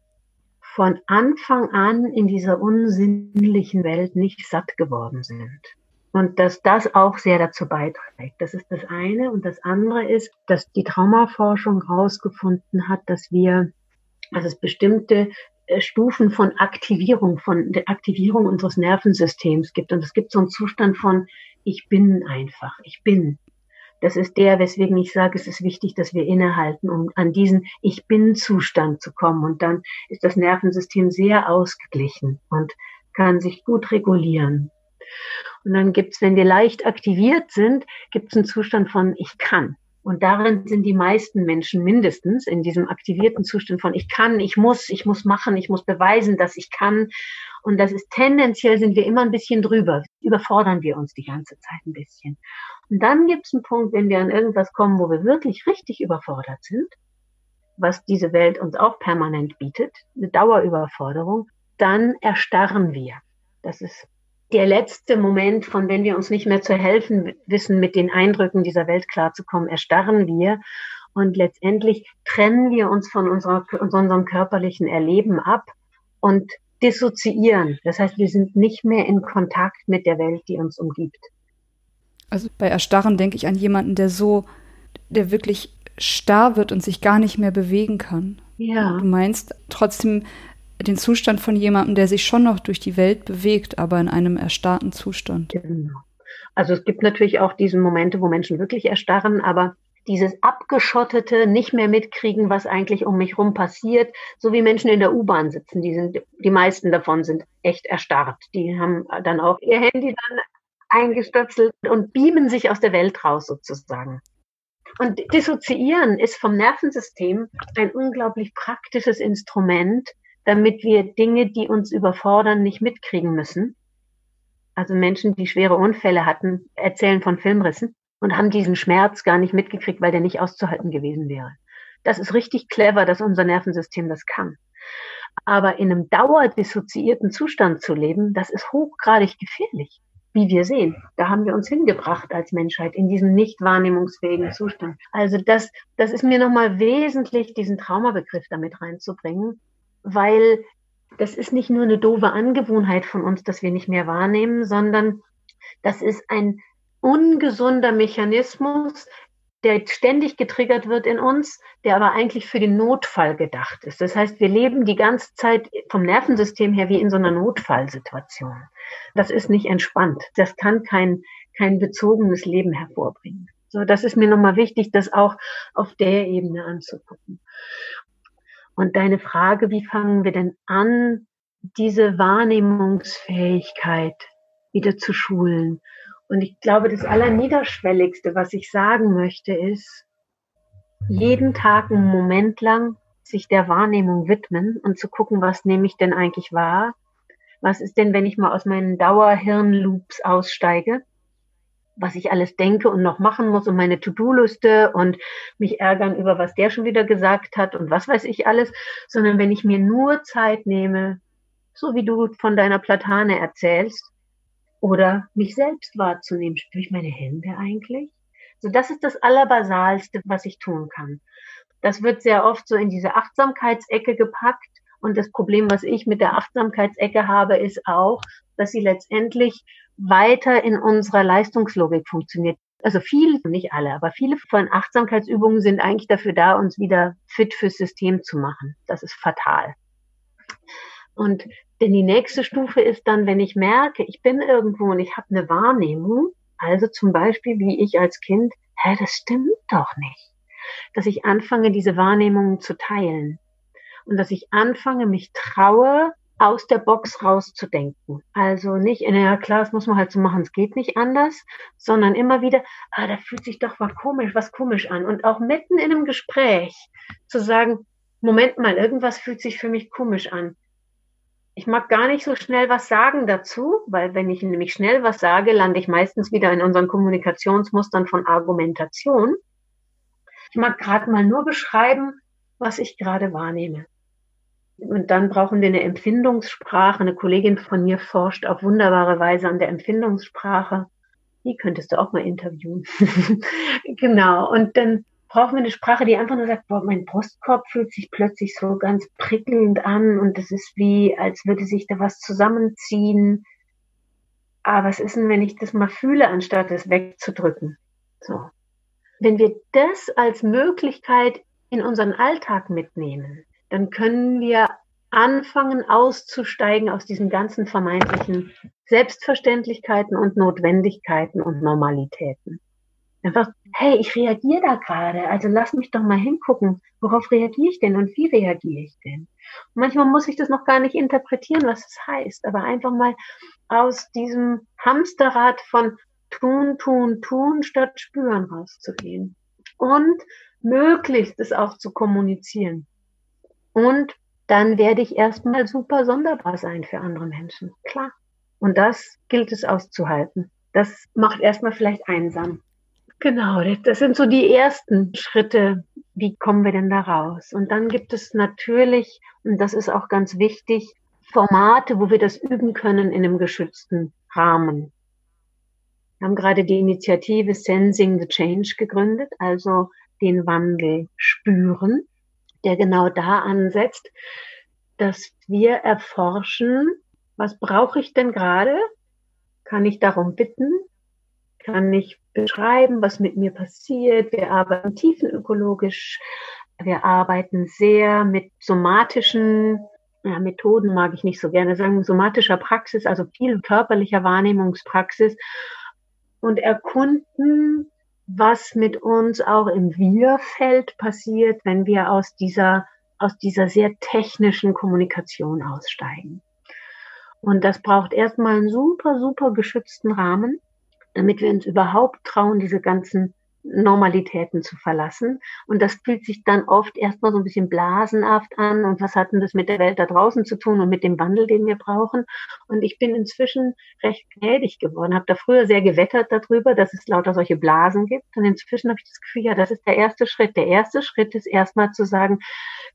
von Anfang an in dieser unsinnlichen Welt nicht satt geworden sind. Und dass das auch sehr dazu beiträgt. Das ist das eine. Und das andere ist, dass die Traumaforschung herausgefunden hat, dass wir, dass es bestimmte äh, Stufen von Aktivierung, von der Aktivierung unseres Nervensystems gibt. Und es gibt so einen Zustand von, ich bin einfach, ich bin. Das ist der, weswegen ich sage, es ist wichtig, dass wir innehalten, um an diesen Ich bin Zustand zu kommen. Und dann ist das Nervensystem sehr ausgeglichen und kann sich gut regulieren. Und dann gibt's, wenn wir leicht aktiviert sind, gibt's einen Zustand von ich kann. Und darin sind die meisten Menschen mindestens in diesem aktivierten Zustand von ich kann, ich muss, ich muss machen, ich muss beweisen, dass ich kann. Und das ist tendenziell sind wir immer ein bisschen drüber. Überfordern wir uns die ganze Zeit ein bisschen. Und dann gibt's einen Punkt, wenn wir an irgendwas kommen, wo wir wirklich richtig überfordert sind, was diese Welt uns auch permanent bietet, eine Dauerüberforderung, dann erstarren wir. Das ist der letzte Moment, von wenn wir uns nicht mehr zu helfen wissen, mit den Eindrücken dieser Welt klarzukommen, erstarren wir und letztendlich trennen wir uns von unserer, unserem körperlichen Erleben ab und dissoziieren. Das heißt, wir sind nicht mehr in Kontakt mit der Welt, die uns umgibt. Also bei Erstarren denke ich an jemanden, der so, der wirklich starr wird und sich gar nicht mehr bewegen kann. Ja. Du meinst trotzdem den Zustand von jemandem, der sich schon noch durch die Welt bewegt, aber in einem erstarrten Zustand. Genau. Also es gibt natürlich auch diese Momente, wo Menschen wirklich erstarren, aber dieses abgeschottete, nicht mehr mitkriegen, was eigentlich um mich rum passiert, so wie Menschen in der U-Bahn sitzen, die sind, die meisten davon sind echt erstarrt. Die haben dann auch ihr Handy dann eingestöpselt und beamen sich aus der Welt raus sozusagen. Und dissoziieren ist vom Nervensystem ein unglaublich praktisches Instrument, damit wir Dinge, die uns überfordern, nicht mitkriegen müssen. Also Menschen, die schwere Unfälle hatten, erzählen von Filmrissen und haben diesen Schmerz gar nicht mitgekriegt, weil der nicht auszuhalten gewesen wäre. Das ist richtig clever, dass unser Nervensystem das kann. Aber in einem dauerdissoziierten Zustand zu leben, das ist hochgradig gefährlich, wie wir sehen. Da haben wir uns hingebracht als Menschheit in diesem nicht wahrnehmungsfähigen Zustand. Also das, das ist mir nochmal wesentlich, diesen Traumabegriff damit reinzubringen, weil das ist nicht nur eine doofe Angewohnheit von uns, dass wir nicht mehr wahrnehmen, sondern das ist ein ungesunder Mechanismus, der ständig getriggert wird in uns, der aber eigentlich für den Notfall gedacht ist. Das heißt, wir leben die ganze Zeit vom Nervensystem her wie in so einer Notfallsituation. Das ist nicht entspannt. Das kann kein, kein bezogenes Leben hervorbringen. So, das ist mir nochmal wichtig, das auch auf der Ebene anzugucken. Und deine Frage, wie fangen wir denn an, diese Wahrnehmungsfähigkeit wieder zu schulen? Und ich glaube, das Allerniederschwelligste, was ich sagen möchte, ist, jeden Tag einen Moment lang sich der Wahrnehmung widmen und zu gucken, was nehme ich denn eigentlich wahr? Was ist denn, wenn ich mal aus meinen Dauerhirnloops aussteige? Was ich alles denke und noch machen muss und meine To-Do-Liste und mich ärgern über, was der schon wieder gesagt hat und was weiß ich alles, sondern wenn ich mir nur Zeit nehme, so wie du von deiner Platane erzählst, oder mich selbst wahrzunehmen, spüre ich meine Hände eigentlich? So, das ist das Allerbasalste, was ich tun kann. Das wird sehr oft so in diese Achtsamkeitsecke gepackt. Und das Problem, was ich mit der Achtsamkeitsecke habe, ist auch, dass sie letztendlich weiter in unserer Leistungslogik funktioniert. Also viele, nicht alle, aber viele von Achtsamkeitsübungen sind eigentlich dafür da, uns wieder fit fürs System zu machen. Das ist fatal. Und denn die nächste Stufe ist dann, wenn ich merke, ich bin irgendwo und ich habe eine Wahrnehmung, also zum Beispiel wie ich als Kind, hä, das stimmt doch nicht. Dass ich anfange, diese Wahrnehmungen zu teilen. Und dass ich anfange, mich traue, aus der Box rauszudenken. Also nicht, ja klar, das muss man halt so machen, es geht nicht anders, sondern immer wieder, ah, da fühlt sich doch was komisch, was komisch an. Und auch mitten in einem Gespräch zu sagen, Moment mal, irgendwas fühlt sich für mich komisch an. Ich mag gar nicht so schnell was sagen dazu, weil wenn ich nämlich schnell was sage, lande ich meistens wieder in unseren Kommunikationsmustern von Argumentation. Ich mag gerade mal nur beschreiben, was ich gerade wahrnehme. Und dann brauchen wir eine Empfindungssprache. Eine Kollegin von mir forscht auf wunderbare Weise an der Empfindungssprache. Die könntest du auch mal interviewen. *laughs* genau. Und dann brauchen wir eine Sprache, die einfach nur sagt, boah, mein Brustkorb fühlt sich plötzlich so ganz prickelnd an und es ist wie, als würde sich da was zusammenziehen. Aber was ist denn, wenn ich das mal fühle, anstatt es wegzudrücken? So. Wenn wir das als Möglichkeit in unseren Alltag mitnehmen, dann können wir anfangen auszusteigen aus diesen ganzen vermeintlichen Selbstverständlichkeiten und Notwendigkeiten und Normalitäten. Einfach, hey, ich reagiere da gerade, also lass mich doch mal hingucken, worauf reagiere ich denn und wie reagiere ich denn? Und manchmal muss ich das noch gar nicht interpretieren, was das heißt, aber einfach mal aus diesem Hamsterrad von tun, tun, tun statt spüren rauszugehen und möglichst es auch zu kommunizieren. Und dann werde ich erstmal super sonderbar sein für andere Menschen. Klar. Und das gilt es auszuhalten. Das macht erstmal vielleicht einsam. Genau, das sind so die ersten Schritte. Wie kommen wir denn da raus? Und dann gibt es natürlich, und das ist auch ganz wichtig, Formate, wo wir das üben können in einem geschützten Rahmen. Wir haben gerade die Initiative Sensing the Change gegründet, also den Wandel spüren der genau da ansetzt, dass wir erforschen, was brauche ich denn gerade? Kann ich darum bitten? Kann ich beschreiben, was mit mir passiert? Wir arbeiten tiefenökologisch. Wir arbeiten sehr mit somatischen ja, Methoden, mag ich nicht so gerne sagen, somatischer Praxis, also viel körperlicher Wahrnehmungspraxis und erkunden, was mit uns auch im Wir-Feld passiert, wenn wir aus dieser, aus dieser sehr technischen Kommunikation aussteigen. Und das braucht erstmal einen super, super geschützten Rahmen, damit wir uns überhaupt trauen, diese ganzen Normalitäten zu verlassen. Und das fühlt sich dann oft erstmal so ein bisschen blasenhaft an. Und was hat denn das mit der Welt da draußen zu tun und mit dem Wandel, den wir brauchen? Und ich bin inzwischen recht gnädig geworden, habe da früher sehr gewettert darüber, dass es lauter solche Blasen gibt. Und inzwischen habe ich das Gefühl, ja, das ist der erste Schritt. Der erste Schritt ist erstmal zu sagen,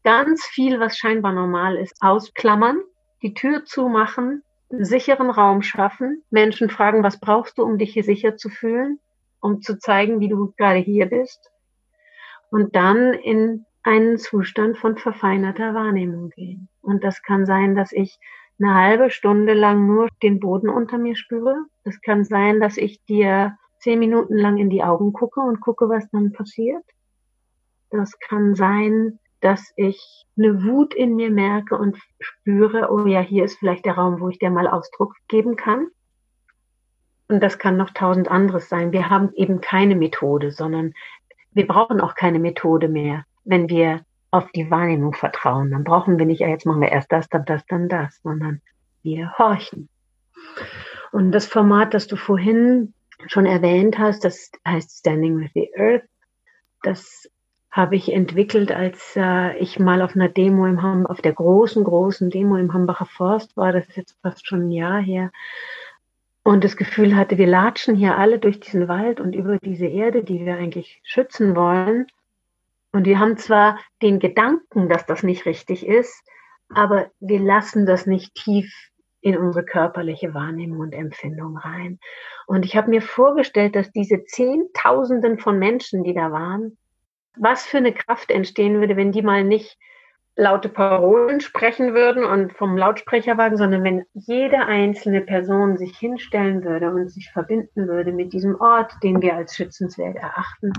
ganz viel, was scheinbar normal ist, ausklammern, die Tür zumachen, einen sicheren Raum schaffen, Menschen fragen, was brauchst du, um dich hier sicher zu fühlen? Um zu zeigen, wie du gerade hier bist. Und dann in einen Zustand von verfeinerter Wahrnehmung gehen. Und das kann sein, dass ich eine halbe Stunde lang nur den Boden unter mir spüre. Das kann sein, dass ich dir zehn Minuten lang in die Augen gucke und gucke, was dann passiert. Das kann sein, dass ich eine Wut in mir merke und spüre, oh ja, hier ist vielleicht der Raum, wo ich dir mal Ausdruck geben kann. Und das kann noch tausend anderes sein. Wir haben eben keine Methode, sondern wir brauchen auch keine Methode mehr, wenn wir auf die Wahrnehmung vertrauen. Dann brauchen wir nicht, ja, jetzt machen wir erst das, dann das, dann das, sondern wir horchen. Und das Format, das du vorhin schon erwähnt hast, das heißt Standing with the Earth, das habe ich entwickelt, als äh, ich mal auf einer Demo im Ham auf der großen, großen Demo im Hambacher Forst war. Das ist jetzt fast schon ein Jahr her und das Gefühl hatte, wir latschen hier alle durch diesen Wald und über diese Erde, die wir eigentlich schützen wollen. Und wir haben zwar den Gedanken, dass das nicht richtig ist, aber wir lassen das nicht tief in unsere körperliche Wahrnehmung und Empfindung rein. Und ich habe mir vorgestellt, dass diese Zehntausenden von Menschen, die da waren, was für eine Kraft entstehen würde, wenn die mal nicht laute Parolen sprechen würden und vom Lautsprecherwagen, sondern wenn jede einzelne Person sich hinstellen würde und sich verbinden würde mit diesem Ort, den wir als schützenswert erachten.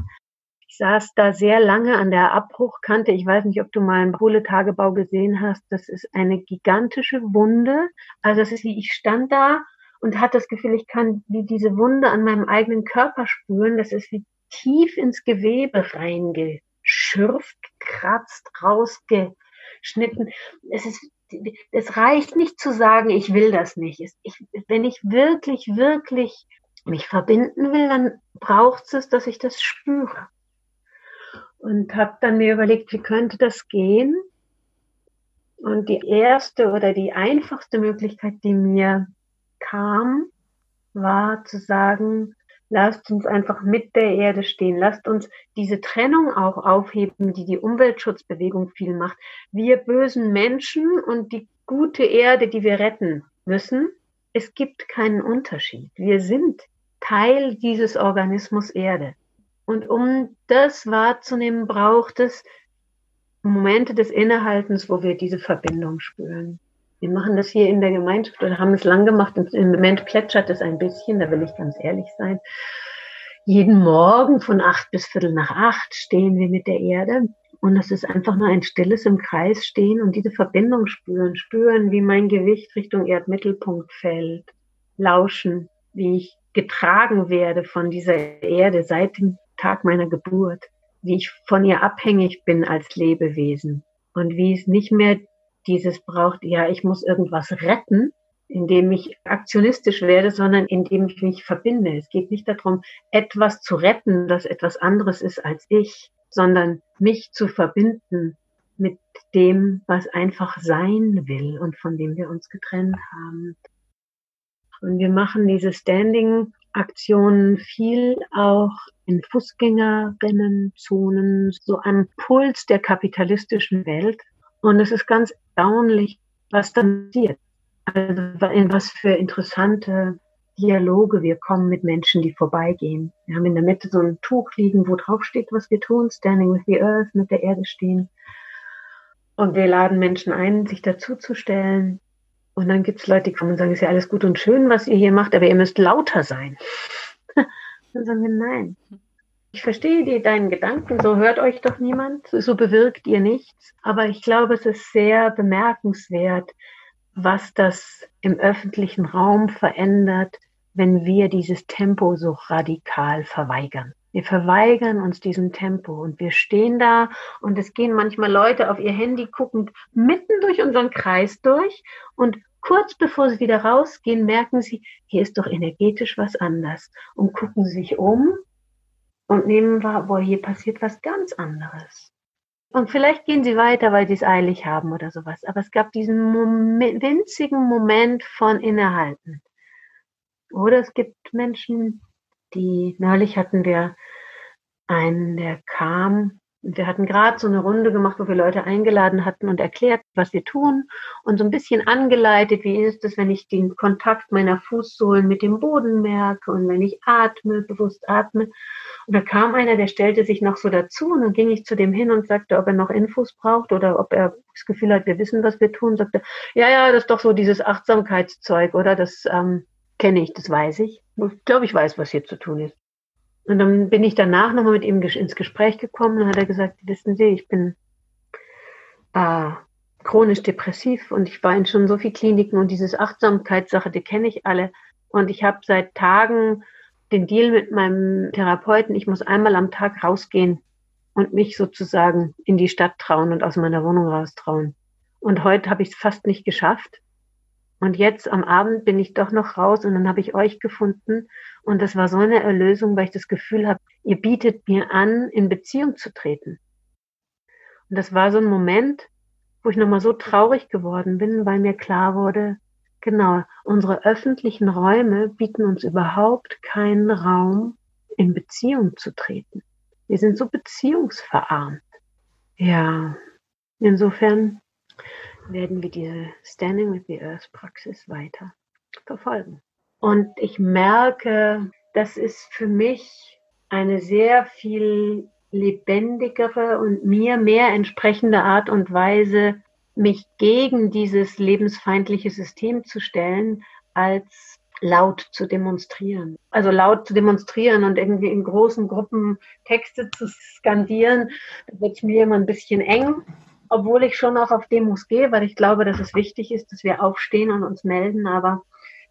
Ich saß da sehr lange an der Abbruchkante. Ich weiß nicht, ob du mal einen Buhle-Tagebau gesehen hast. Das ist eine gigantische Wunde. Also das ist wie ich stand da und hatte das Gefühl, ich kann wie diese Wunde an meinem eigenen Körper spüren. Das ist wie tief ins Gewebe reingeschürft, kratzt, rausge geschnitten. Es ist, es reicht nicht zu sagen, ich will das nicht. Ich, wenn ich wirklich, wirklich mich verbinden will, dann braucht es, dass ich das spüre. Und habe dann mir überlegt, wie könnte das gehen? Und die erste oder die einfachste Möglichkeit, die mir kam, war zu sagen, Lasst uns einfach mit der Erde stehen. Lasst uns diese Trennung auch aufheben, die die Umweltschutzbewegung viel macht. Wir bösen Menschen und die gute Erde, die wir retten müssen, es gibt keinen Unterschied. Wir sind Teil dieses Organismus Erde. Und um das wahrzunehmen, braucht es Momente des Innehaltens, wo wir diese Verbindung spüren. Wir machen das hier in der Gemeinschaft oder haben es lang gemacht. Im Moment plätschert es ein bisschen, da will ich ganz ehrlich sein. Jeden Morgen von acht bis viertel nach acht stehen wir mit der Erde. Und es ist einfach nur ein stilles im Kreis stehen und diese Verbindung spüren. Spüren, wie mein Gewicht Richtung Erdmittelpunkt fällt. Lauschen, wie ich getragen werde von dieser Erde seit dem Tag meiner Geburt. Wie ich von ihr abhängig bin als Lebewesen. Und wie es nicht mehr dieses braucht, ja, ich muss irgendwas retten, indem ich aktionistisch werde, sondern indem ich mich verbinde. Es geht nicht darum, etwas zu retten, das etwas anderes ist als ich, sondern mich zu verbinden mit dem, was einfach sein will und von dem wir uns getrennt haben. Und wir machen diese Standing-Aktionen viel auch in Fußgängerinnenzonen, so am Puls der kapitalistischen Welt. Und es ist ganz erstaunlich, was dann passiert. Also in was für interessante Dialoge wir kommen mit Menschen, die vorbeigehen. Wir haben in der Mitte so ein Tuch liegen, wo drauf steht, was wir tun, Standing with the Earth, mit der Erde stehen. Und wir laden Menschen ein, sich dazuzustellen. Und dann gibt es Leute, die kommen und sagen, es ist ja alles gut und schön, was ihr hier macht, aber ihr müsst lauter sein. *laughs* dann sagen wir, nein. Ich verstehe die, deinen Gedanken, so hört euch doch niemand, so bewirkt ihr nichts. Aber ich glaube, es ist sehr bemerkenswert, was das im öffentlichen Raum verändert, wenn wir dieses Tempo so radikal verweigern. Wir verweigern uns diesem Tempo und wir stehen da und es gehen manchmal Leute auf ihr Handy guckend mitten durch unseren Kreis durch und kurz bevor sie wieder rausgehen, merken sie, hier ist doch energetisch was anders und gucken sich um und nehmen wahr, boah, hier passiert was ganz anderes. Und vielleicht gehen sie weiter, weil sie es eilig haben oder sowas. Aber es gab diesen Moment, winzigen Moment von Innehalten. Oder es gibt Menschen, die, neulich hatten wir einen, der kam wir hatten gerade so eine Runde gemacht, wo wir Leute eingeladen hatten und erklärt, was wir tun und so ein bisschen angeleitet, wie ist es, wenn ich den Kontakt meiner Fußsohlen mit dem Boden merke und wenn ich atme, bewusst atme. Und da kam einer, der stellte sich noch so dazu und dann ging ich zu dem hin und sagte, ob er noch Infos braucht oder ob er das Gefühl hat, wir wissen, was wir tun. Sagte, ja, ja, das ist doch so dieses Achtsamkeitszeug, oder? Das ähm, kenne ich, das weiß ich. Ich glaube, ich weiß, was hier zu tun ist. Und dann bin ich danach nochmal mit ihm ins Gespräch gekommen und hat er gesagt, wissen Sie, ich bin äh, chronisch depressiv und ich war in schon so vielen Kliniken und diese Achtsamkeitssache, die kenne ich alle. Und ich habe seit Tagen den Deal mit meinem Therapeuten, ich muss einmal am Tag rausgehen und mich sozusagen in die Stadt trauen und aus meiner Wohnung raustrauen. Und heute habe ich es fast nicht geschafft. Und jetzt am Abend bin ich doch noch raus und dann habe ich euch gefunden. Und das war so eine Erlösung, weil ich das Gefühl habe, ihr bietet mir an, in Beziehung zu treten. Und das war so ein Moment, wo ich nochmal so traurig geworden bin, weil mir klar wurde, genau, unsere öffentlichen Räume bieten uns überhaupt keinen Raum, in Beziehung zu treten. Wir sind so beziehungsverarmt. Ja, insofern werden wir diese Standing with the Earth Praxis weiter verfolgen. Und ich merke, das ist für mich eine sehr viel lebendigere und mir mehr entsprechende Art und Weise, mich gegen dieses lebensfeindliche System zu stellen, als laut zu demonstrieren. Also laut zu demonstrieren und irgendwie in großen Gruppen Texte zu skandieren, da wird es mir immer ein bisschen eng obwohl ich schon auch auf Demos gehe, weil ich glaube, dass es wichtig ist, dass wir aufstehen und uns melden. Aber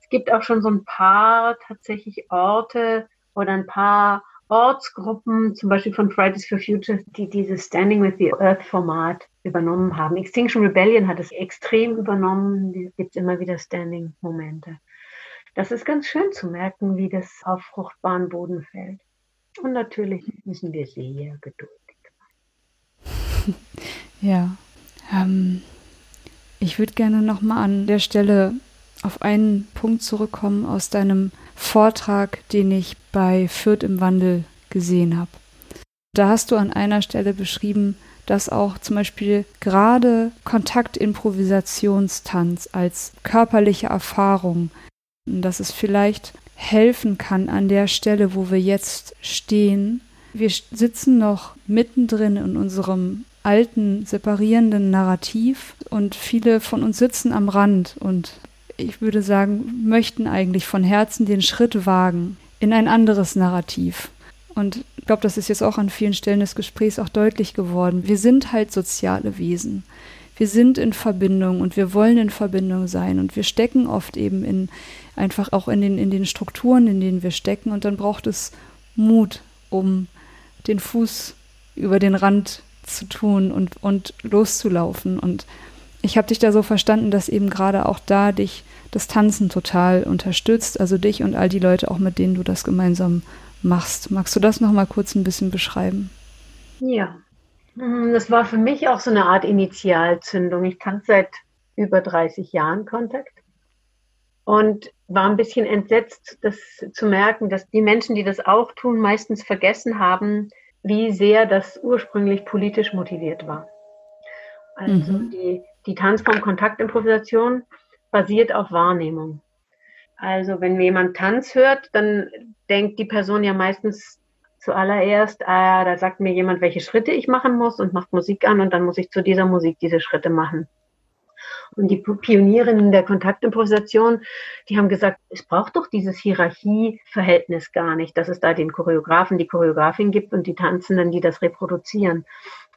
es gibt auch schon so ein paar tatsächlich Orte oder ein paar Ortsgruppen, zum Beispiel von Fridays for Future, die dieses Standing with the Earth Format übernommen haben. Extinction Rebellion hat es extrem übernommen. Da gibt es immer wieder Standing-Momente. Das ist ganz schön zu merken, wie das auf fruchtbaren Boden fällt. Und natürlich müssen wir sehr geduldig sein. *laughs* Ja. Ähm, ich würde gerne nochmal an der Stelle auf einen Punkt zurückkommen aus deinem Vortrag, den ich bei Fürth im Wandel gesehen habe. Da hast du an einer Stelle beschrieben, dass auch zum Beispiel gerade Kontaktimprovisationstanz als körperliche Erfahrung, dass es vielleicht helfen kann an der Stelle, wo wir jetzt stehen. Wir sitzen noch mittendrin in unserem alten, separierenden Narrativ und viele von uns sitzen am Rand und ich würde sagen, möchten eigentlich von Herzen den Schritt wagen in ein anderes Narrativ. Und ich glaube, das ist jetzt auch an vielen Stellen des Gesprächs auch deutlich geworden. Wir sind halt soziale Wesen. Wir sind in Verbindung und wir wollen in Verbindung sein und wir stecken oft eben in einfach auch in den, in den Strukturen, in denen wir stecken und dann braucht es Mut, um den Fuß über den Rand zu tun und, und loszulaufen. Und ich habe dich da so verstanden, dass eben gerade auch da dich das Tanzen total unterstützt, also dich und all die Leute auch, mit denen du das gemeinsam machst. Magst du das nochmal kurz ein bisschen beschreiben? Ja, hm, das war für mich auch so eine Art Initialzündung. Ich tanze seit über 30 Jahren Kontakt und war ein bisschen entsetzt, das zu merken, dass die Menschen, die das auch tun, meistens vergessen haben, wie sehr das ursprünglich politisch motiviert war. Also mhm. die, die Tanzform Kontaktimprovisation basiert auf Wahrnehmung. Also wenn jemand Tanz hört, dann denkt die Person ja meistens zuallererst, ah, da sagt mir jemand, welche Schritte ich machen muss und macht Musik an und dann muss ich zu dieser Musik diese Schritte machen. Und die Pionierinnen der Kontaktimprovisation, die haben gesagt, es braucht doch dieses Hierarchieverhältnis gar nicht, dass es da den Choreografen, die Choreografin gibt und die Tanzenden, die das reproduzieren.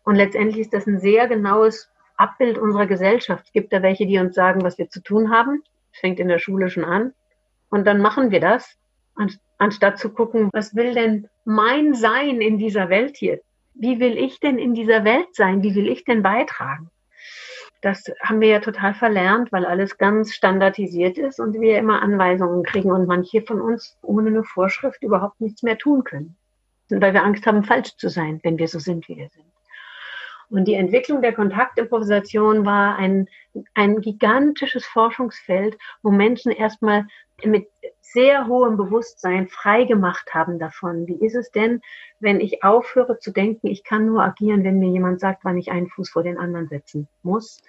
Und letztendlich ist das ein sehr genaues Abbild unserer Gesellschaft. Es gibt da welche, die uns sagen, was wir zu tun haben. Das fängt in der Schule schon an. Und dann machen wir das, anstatt zu gucken, was will denn mein Sein in dieser Welt hier? Wie will ich denn in dieser Welt sein? Wie will ich denn beitragen? Das haben wir ja total verlernt, weil alles ganz standardisiert ist und wir immer Anweisungen kriegen und manche von uns ohne eine Vorschrift überhaupt nichts mehr tun können. Weil wir Angst haben, falsch zu sein, wenn wir so sind, wie wir sind. Und die Entwicklung der Kontaktimprovisation war ein, ein gigantisches Forschungsfeld, wo Menschen erstmal mit sehr hohem Bewusstsein frei gemacht haben davon. Wie ist es denn, wenn ich aufhöre zu denken, ich kann nur agieren, wenn mir jemand sagt, wann ich einen Fuß vor den anderen setzen muss,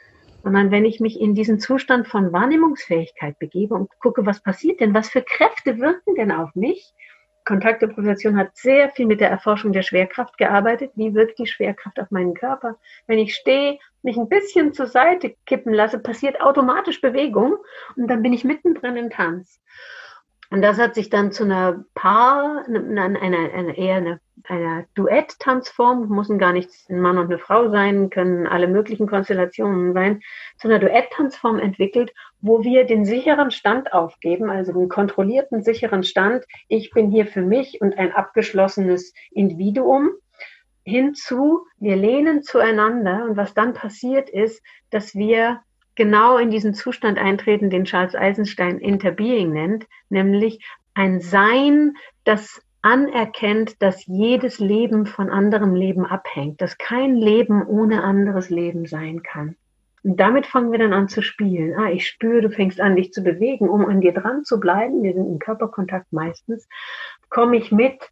sondern wenn ich mich in diesen Zustand von Wahrnehmungsfähigkeit begebe und gucke, was passiert denn, was für Kräfte wirken denn auf mich, Kontaktimprovisation hat sehr viel mit der Erforschung der Schwerkraft gearbeitet. Wie wirkt die Schwerkraft auf meinen Körper? Wenn ich stehe, mich ein bisschen zur Seite kippen lasse, passiert automatisch Bewegung und dann bin ich mittendrin im Tanz. Und das hat sich dann zu einer Paar, einer, einer, einer eher einer, einer Duett-Tanzform, müssen gar nicht ein Mann und eine Frau sein, können alle möglichen Konstellationen sein, zu einer Duett-Tanzform entwickelt, wo wir den sicheren Stand aufgeben, also den kontrollierten sicheren Stand. Ich bin hier für mich und ein abgeschlossenes Individuum. Hinzu, wir lehnen zueinander. Und was dann passiert ist, dass wir genau in diesen Zustand eintreten, den Charles Eisenstein Interbeing nennt, nämlich ein Sein, das anerkennt, dass jedes Leben von anderem Leben abhängt, dass kein Leben ohne anderes Leben sein kann. Und damit fangen wir dann an zu spielen. Ah, ich spüre, du fängst an, dich zu bewegen, um an dir dran zu bleiben. Wir sind im Körperkontakt meistens. Komme ich mit.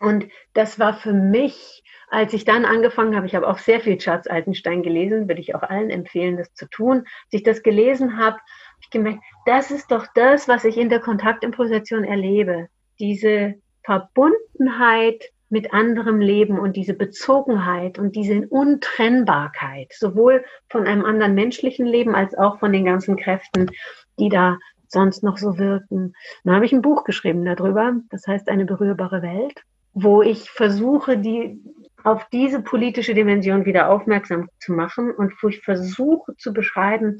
Und das war für mich als ich dann angefangen habe, ich habe auch sehr viel Charles Altenstein gelesen, würde ich auch allen empfehlen, das zu tun. Als ich das gelesen habe, habe ich gemerkt, das ist doch das, was ich in der Kontaktimprovisation erlebe. Diese Verbundenheit mit anderem Leben und diese Bezogenheit und diese Untrennbarkeit, sowohl von einem anderen menschlichen Leben als auch von den ganzen Kräften, die da sonst noch so wirken. Dann habe ich ein Buch geschrieben darüber, das heißt eine berührbare Welt, wo ich versuche, die auf diese politische Dimension wieder aufmerksam zu machen und wo ich versuche zu beschreiben,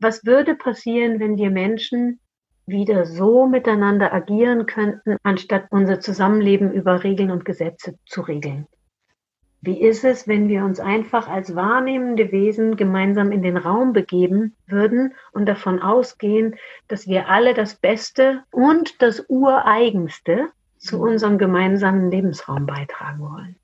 was würde passieren, wenn wir Menschen wieder so miteinander agieren könnten, anstatt unser Zusammenleben über Regeln und Gesetze zu regeln. Wie ist es, wenn wir uns einfach als wahrnehmende Wesen gemeinsam in den Raum begeben würden und davon ausgehen, dass wir alle das Beste und das Ureigenste zu unserem gemeinsamen Lebensraum beitragen wollen?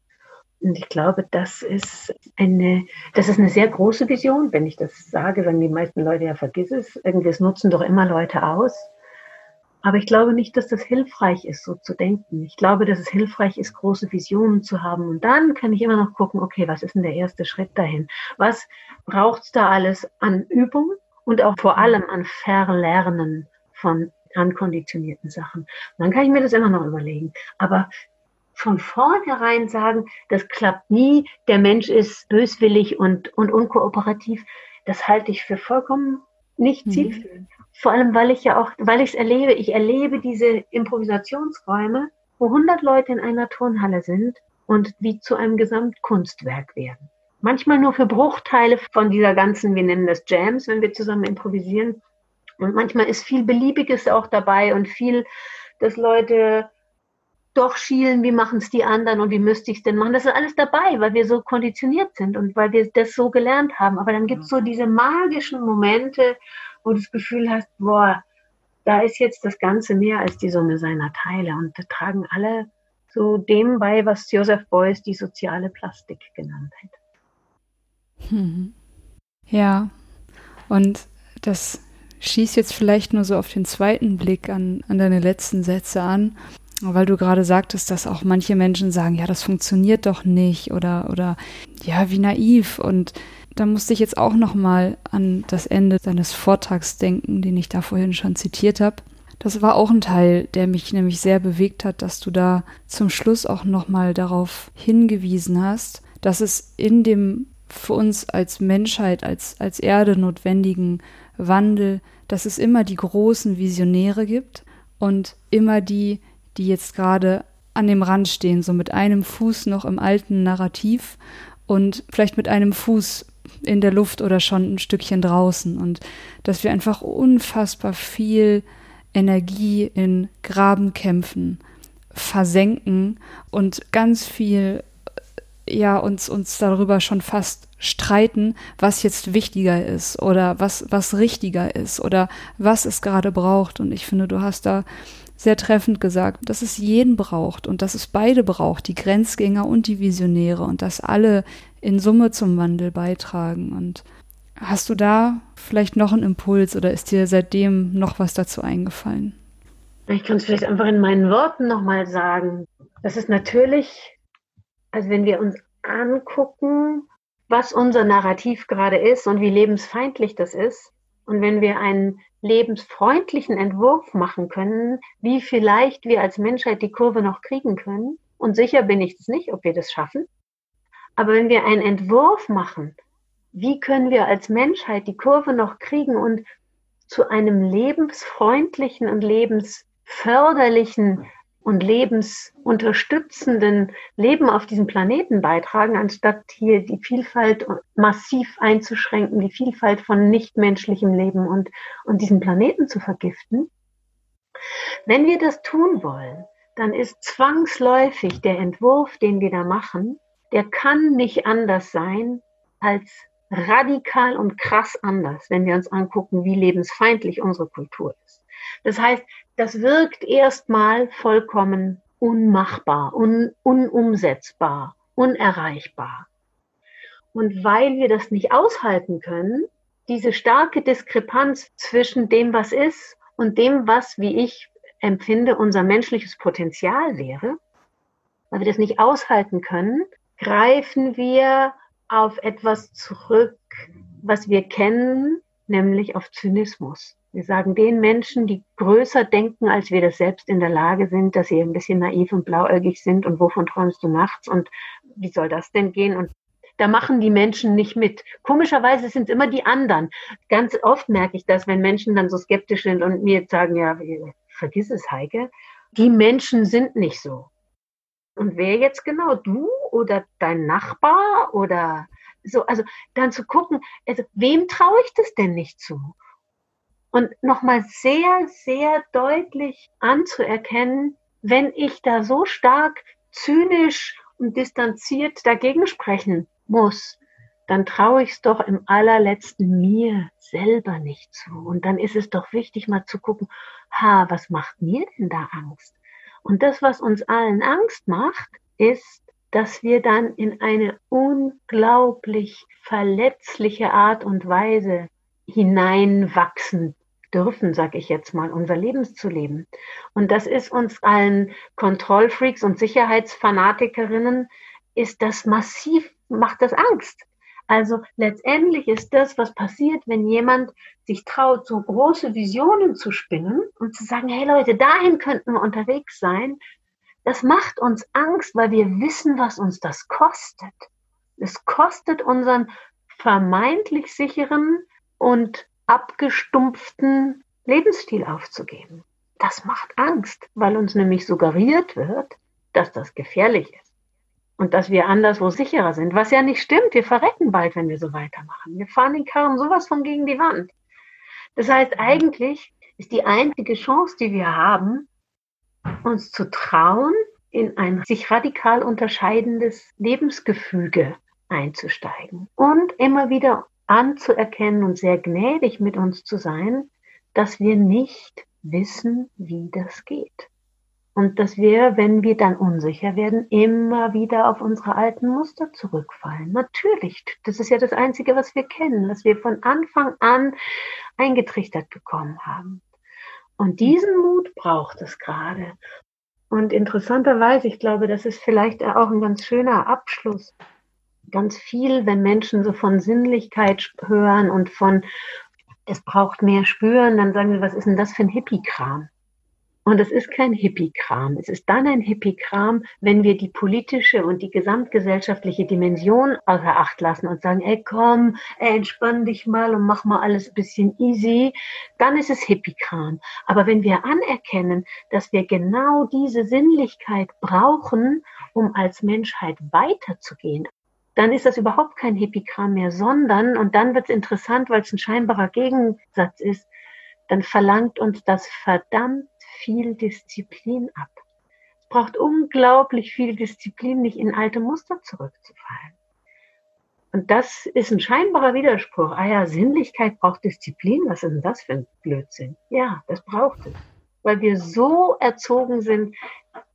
Und ich glaube, das ist eine, das ist eine sehr große Vision. Wenn ich das sage, sagen die meisten Leute, ja, vergiss es. Irgendwie, es nutzen doch immer Leute aus. Aber ich glaube nicht, dass das hilfreich ist, so zu denken. Ich glaube, dass es hilfreich ist, große Visionen zu haben. Und dann kann ich immer noch gucken, okay, was ist denn der erste Schritt dahin? Was braucht es da alles an Übung und auch vor allem an Verlernen von ankonditionierten Sachen? Und dann kann ich mir das immer noch überlegen. Aber von vornherein sagen, das klappt nie, der Mensch ist böswillig und, und unkooperativ, das halte ich für vollkommen nicht mhm. zielführend. Vor allem, weil ich ja auch, weil ich es erlebe, ich erlebe diese Improvisationsräume, wo 100 Leute in einer Turnhalle sind und wie zu einem Gesamtkunstwerk werden. Manchmal nur für Bruchteile von dieser ganzen, wir nennen das Jams, wenn wir zusammen improvisieren. Und manchmal ist viel Beliebiges auch dabei und viel, dass Leute doch schielen, wie machen es die anderen und wie müsste ich es denn machen. Das ist alles dabei, weil wir so konditioniert sind und weil wir das so gelernt haben. Aber dann gibt es so diese magischen Momente, wo du das Gefühl hast, boah, da ist jetzt das Ganze mehr als die Summe seiner Teile. Und da tragen alle so dem bei, was Joseph Beuys die soziale Plastik genannt hat. Hm. Ja, und das schießt jetzt vielleicht nur so auf den zweiten Blick an, an deine letzten Sätze an weil du gerade sagtest, dass auch manche Menschen sagen, ja, das funktioniert doch nicht oder oder ja, wie naiv und da musste ich jetzt auch noch mal an das Ende deines Vortrags denken, den ich da vorhin schon zitiert habe. Das war auch ein Teil, der mich nämlich sehr bewegt hat, dass du da zum Schluss auch noch mal darauf hingewiesen hast, dass es in dem für uns als Menschheit, als, als Erde notwendigen Wandel, dass es immer die großen Visionäre gibt und immer die, die jetzt gerade an dem Rand stehen, so mit einem Fuß noch im alten Narrativ und vielleicht mit einem Fuß in der Luft oder schon ein Stückchen draußen. Und dass wir einfach unfassbar viel Energie in Grabenkämpfen versenken und ganz viel ja uns uns darüber schon fast streiten, was jetzt wichtiger ist oder was was richtiger ist oder was es gerade braucht und ich finde, du hast da sehr treffend gesagt, dass es jeden braucht und dass es beide braucht, die Grenzgänger und die Visionäre und dass alle in Summe zum Wandel beitragen. Und hast du da vielleicht noch einen Impuls oder ist dir seitdem noch was dazu eingefallen? Ich kann es vielleicht einfach in meinen Worten nochmal sagen. Das ist natürlich, also wenn wir uns angucken, was unser Narrativ gerade ist und wie lebensfeindlich das ist, und wenn wir einen lebensfreundlichen Entwurf machen können, wie vielleicht wir als Menschheit die Kurve noch kriegen können, und sicher bin ich es nicht, ob wir das schaffen, aber wenn wir einen Entwurf machen, wie können wir als Menschheit die Kurve noch kriegen und zu einem lebensfreundlichen und lebensförderlichen und lebensunterstützenden Leben auf diesem Planeten beitragen, anstatt hier die Vielfalt massiv einzuschränken, die Vielfalt von nichtmenschlichem Leben und, und diesen Planeten zu vergiften. Wenn wir das tun wollen, dann ist zwangsläufig der Entwurf, den wir da machen, der kann nicht anders sein als radikal und krass anders, wenn wir uns angucken, wie lebensfeindlich unsere Kultur ist. Das heißt, das wirkt erstmal vollkommen unmachbar, un, unumsetzbar, unerreichbar. Und weil wir das nicht aushalten können, diese starke Diskrepanz zwischen dem, was ist und dem, was, wie ich empfinde, unser menschliches Potenzial wäre, weil wir das nicht aushalten können, greifen wir auf etwas zurück, was wir kennen, nämlich auf Zynismus. Wir sagen den Menschen, die größer denken, als wir das selbst in der Lage sind, dass sie ein bisschen naiv und blauäugig sind und wovon träumst du nachts und wie soll das denn gehen? Und da machen die Menschen nicht mit. Komischerweise sind es immer die anderen. Ganz oft merke ich das, wenn Menschen dann so skeptisch sind und mir sagen, ja, vergiss es, Heike. Die Menschen sind nicht so. Und wer jetzt genau, du oder dein Nachbar oder so, also dann zu gucken, also wem traue ich das denn nicht zu? und nochmal sehr, sehr deutlich anzuerkennen, wenn ich da so stark zynisch und distanziert dagegen sprechen muss, dann traue ich es doch im allerletzten mir selber nicht zu. Und dann ist es doch wichtig, mal zu gucken, ha, was macht mir denn da Angst? Und das, was uns allen Angst macht, ist, dass wir dann in eine unglaublich verletzliche Art und Weise hineinwachsen dürfen, sag ich jetzt mal, unser Leben zu leben. Und das ist uns allen Kontrollfreaks und Sicherheitsfanatikerinnen, ist das massiv, macht das Angst. Also letztendlich ist das, was passiert, wenn jemand sich traut, so große Visionen zu spinnen und zu sagen, hey Leute, dahin könnten wir unterwegs sein. Das macht uns Angst, weil wir wissen, was uns das kostet. Es kostet unseren vermeintlich sicheren und abgestumpften Lebensstil aufzugeben. Das macht Angst, weil uns nämlich suggeriert wird, dass das gefährlich ist und dass wir anderswo sicherer sind, was ja nicht stimmt. Wir verrecken bald, wenn wir so weitermachen. Wir fahren den Karren sowas von gegen die Wand. Das heißt, eigentlich ist die einzige Chance, die wir haben, uns zu trauen, in ein sich radikal unterscheidendes Lebensgefüge einzusteigen und immer wieder anzuerkennen und sehr gnädig mit uns zu sein, dass wir nicht wissen, wie das geht. Und dass wir, wenn wir dann unsicher werden, immer wieder auf unsere alten Muster zurückfallen. Natürlich, das ist ja das Einzige, was wir kennen, was wir von Anfang an eingetrichtert bekommen haben. Und diesen Mut braucht es gerade. Und interessanterweise, ich glaube, das ist vielleicht auch ein ganz schöner Abschluss ganz viel, wenn Menschen so von Sinnlichkeit hören und von es braucht mehr Spüren, dann sagen wir, was ist denn das für ein Hippie-Kram? Und es ist kein Hippie-Kram. Es ist dann ein Hippie-Kram, wenn wir die politische und die gesamtgesellschaftliche Dimension außer Acht lassen und sagen, ey, komm, ey, entspann dich mal und mach mal alles ein bisschen easy. Dann ist es Hippie-Kram. Aber wenn wir anerkennen, dass wir genau diese Sinnlichkeit brauchen, um als Menschheit weiterzugehen, dann ist das überhaupt kein Hippie-Kram mehr, sondern, und dann wird es interessant, weil es ein scheinbarer Gegensatz ist, dann verlangt uns das verdammt viel Disziplin ab. Es braucht unglaublich viel Disziplin, nicht in alte Muster zurückzufallen. Und das ist ein scheinbarer Widerspruch. Ah ja, Sinnlichkeit braucht Disziplin. Was ist denn das für ein Blödsinn? Ja, das braucht es. Weil wir so erzogen sind,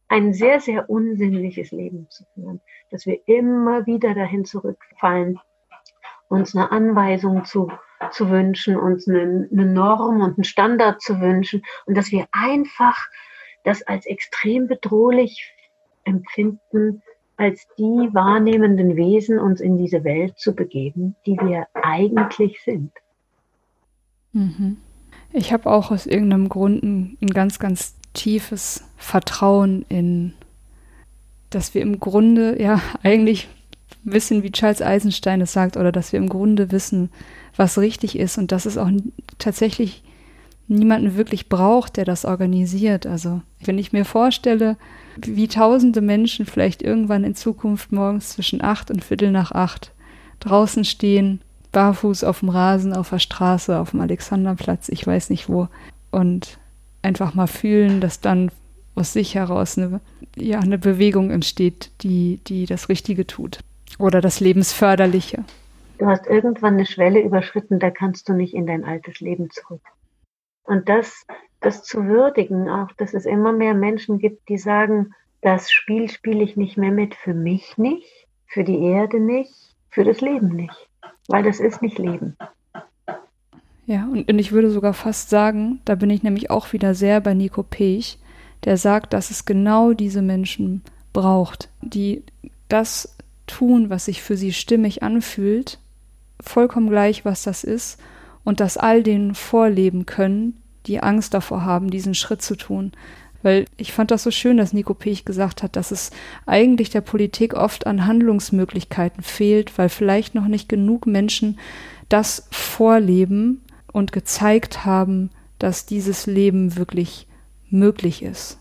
ein sehr, sehr unsinnliches Leben zu führen, dass wir immer wieder dahin zurückfallen, uns eine Anweisung zu, zu wünschen, uns eine, eine Norm und einen Standard zu wünschen und dass wir einfach das als extrem bedrohlich empfinden, als die wahrnehmenden Wesen uns in diese Welt zu begeben, die wir eigentlich sind. Mhm. Ich habe auch aus irgendeinem Grund ein, ein ganz, ganz tiefes Vertrauen in, dass wir im Grunde ja *laughs* eigentlich wissen, wie Charles Eisenstein es sagt, oder dass wir im Grunde wissen, was richtig ist und dass es auch tatsächlich niemanden wirklich braucht, der das organisiert. Also wenn ich mir vorstelle, wie tausende Menschen vielleicht irgendwann in Zukunft morgens zwischen acht und Viertel nach acht draußen stehen, barfuß auf dem Rasen, auf der Straße, auf dem Alexanderplatz, ich weiß nicht wo, und einfach mal fühlen, dass dann aus sich heraus eine, ja, eine Bewegung entsteht, die, die das Richtige tut oder das Lebensförderliche. Du hast irgendwann eine Schwelle überschritten, da kannst du nicht in dein altes Leben zurück. Und das, das zu würdigen, auch dass es immer mehr Menschen gibt, die sagen, das Spiel spiele ich nicht mehr mit, für mich nicht, für die Erde nicht, für das Leben nicht, weil das ist nicht Leben. Ja, und, und ich würde sogar fast sagen, da bin ich nämlich auch wieder sehr bei Nico Pech, der sagt, dass es genau diese Menschen braucht, die das tun, was sich für sie stimmig anfühlt, vollkommen gleich, was das ist, und das all denen vorleben können, die Angst davor haben, diesen Schritt zu tun. Weil ich fand das so schön, dass Nico Pech gesagt hat, dass es eigentlich der Politik oft an Handlungsmöglichkeiten fehlt, weil vielleicht noch nicht genug Menschen das vorleben, und gezeigt haben, dass dieses Leben wirklich möglich ist.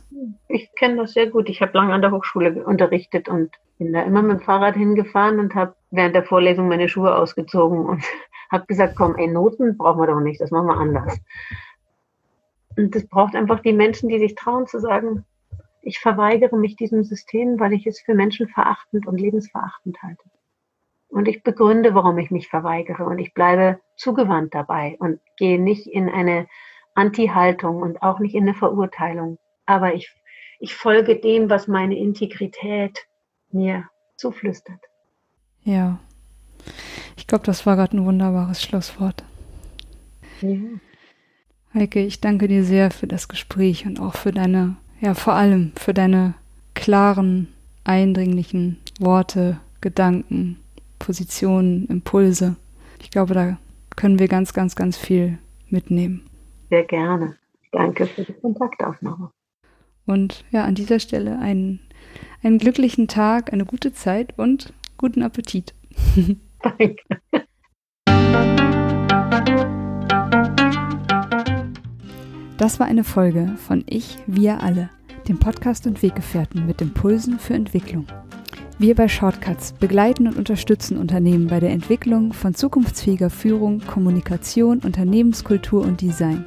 Ich kenne das sehr gut. Ich habe lange an der Hochschule unterrichtet und bin da immer mit dem Fahrrad hingefahren und habe während der Vorlesung meine Schuhe ausgezogen und *laughs* habe gesagt, komm, ey, Noten brauchen wir doch nicht, das machen wir anders. Und es braucht einfach die Menschen, die sich trauen zu sagen, ich verweigere mich diesem System, weil ich es für menschenverachtend und lebensverachtend halte. Und ich begründe, warum ich mich verweigere. Und ich bleibe zugewandt dabei und gehe nicht in eine Anti-Haltung und auch nicht in eine Verurteilung. Aber ich, ich folge dem, was meine Integrität mir zuflüstert. Ja. Ich glaube, das war gerade ein wunderbares Schlusswort. Ja. Heike, ich danke dir sehr für das Gespräch und auch für deine, ja, vor allem für deine klaren, eindringlichen Worte, Gedanken, Positionen, Impulse. Ich glaube, da können wir ganz, ganz, ganz viel mitnehmen. Sehr gerne. Danke für die Kontaktaufnahme. Und ja, an dieser Stelle einen, einen glücklichen Tag, eine gute Zeit und guten Appetit. Danke. *laughs* Das war eine Folge von Ich, wir alle, dem Podcast und Weggefährten mit Impulsen für Entwicklung. Wir bei Shortcuts begleiten und unterstützen Unternehmen bei der Entwicklung von zukunftsfähiger Führung, Kommunikation, Unternehmenskultur und Design.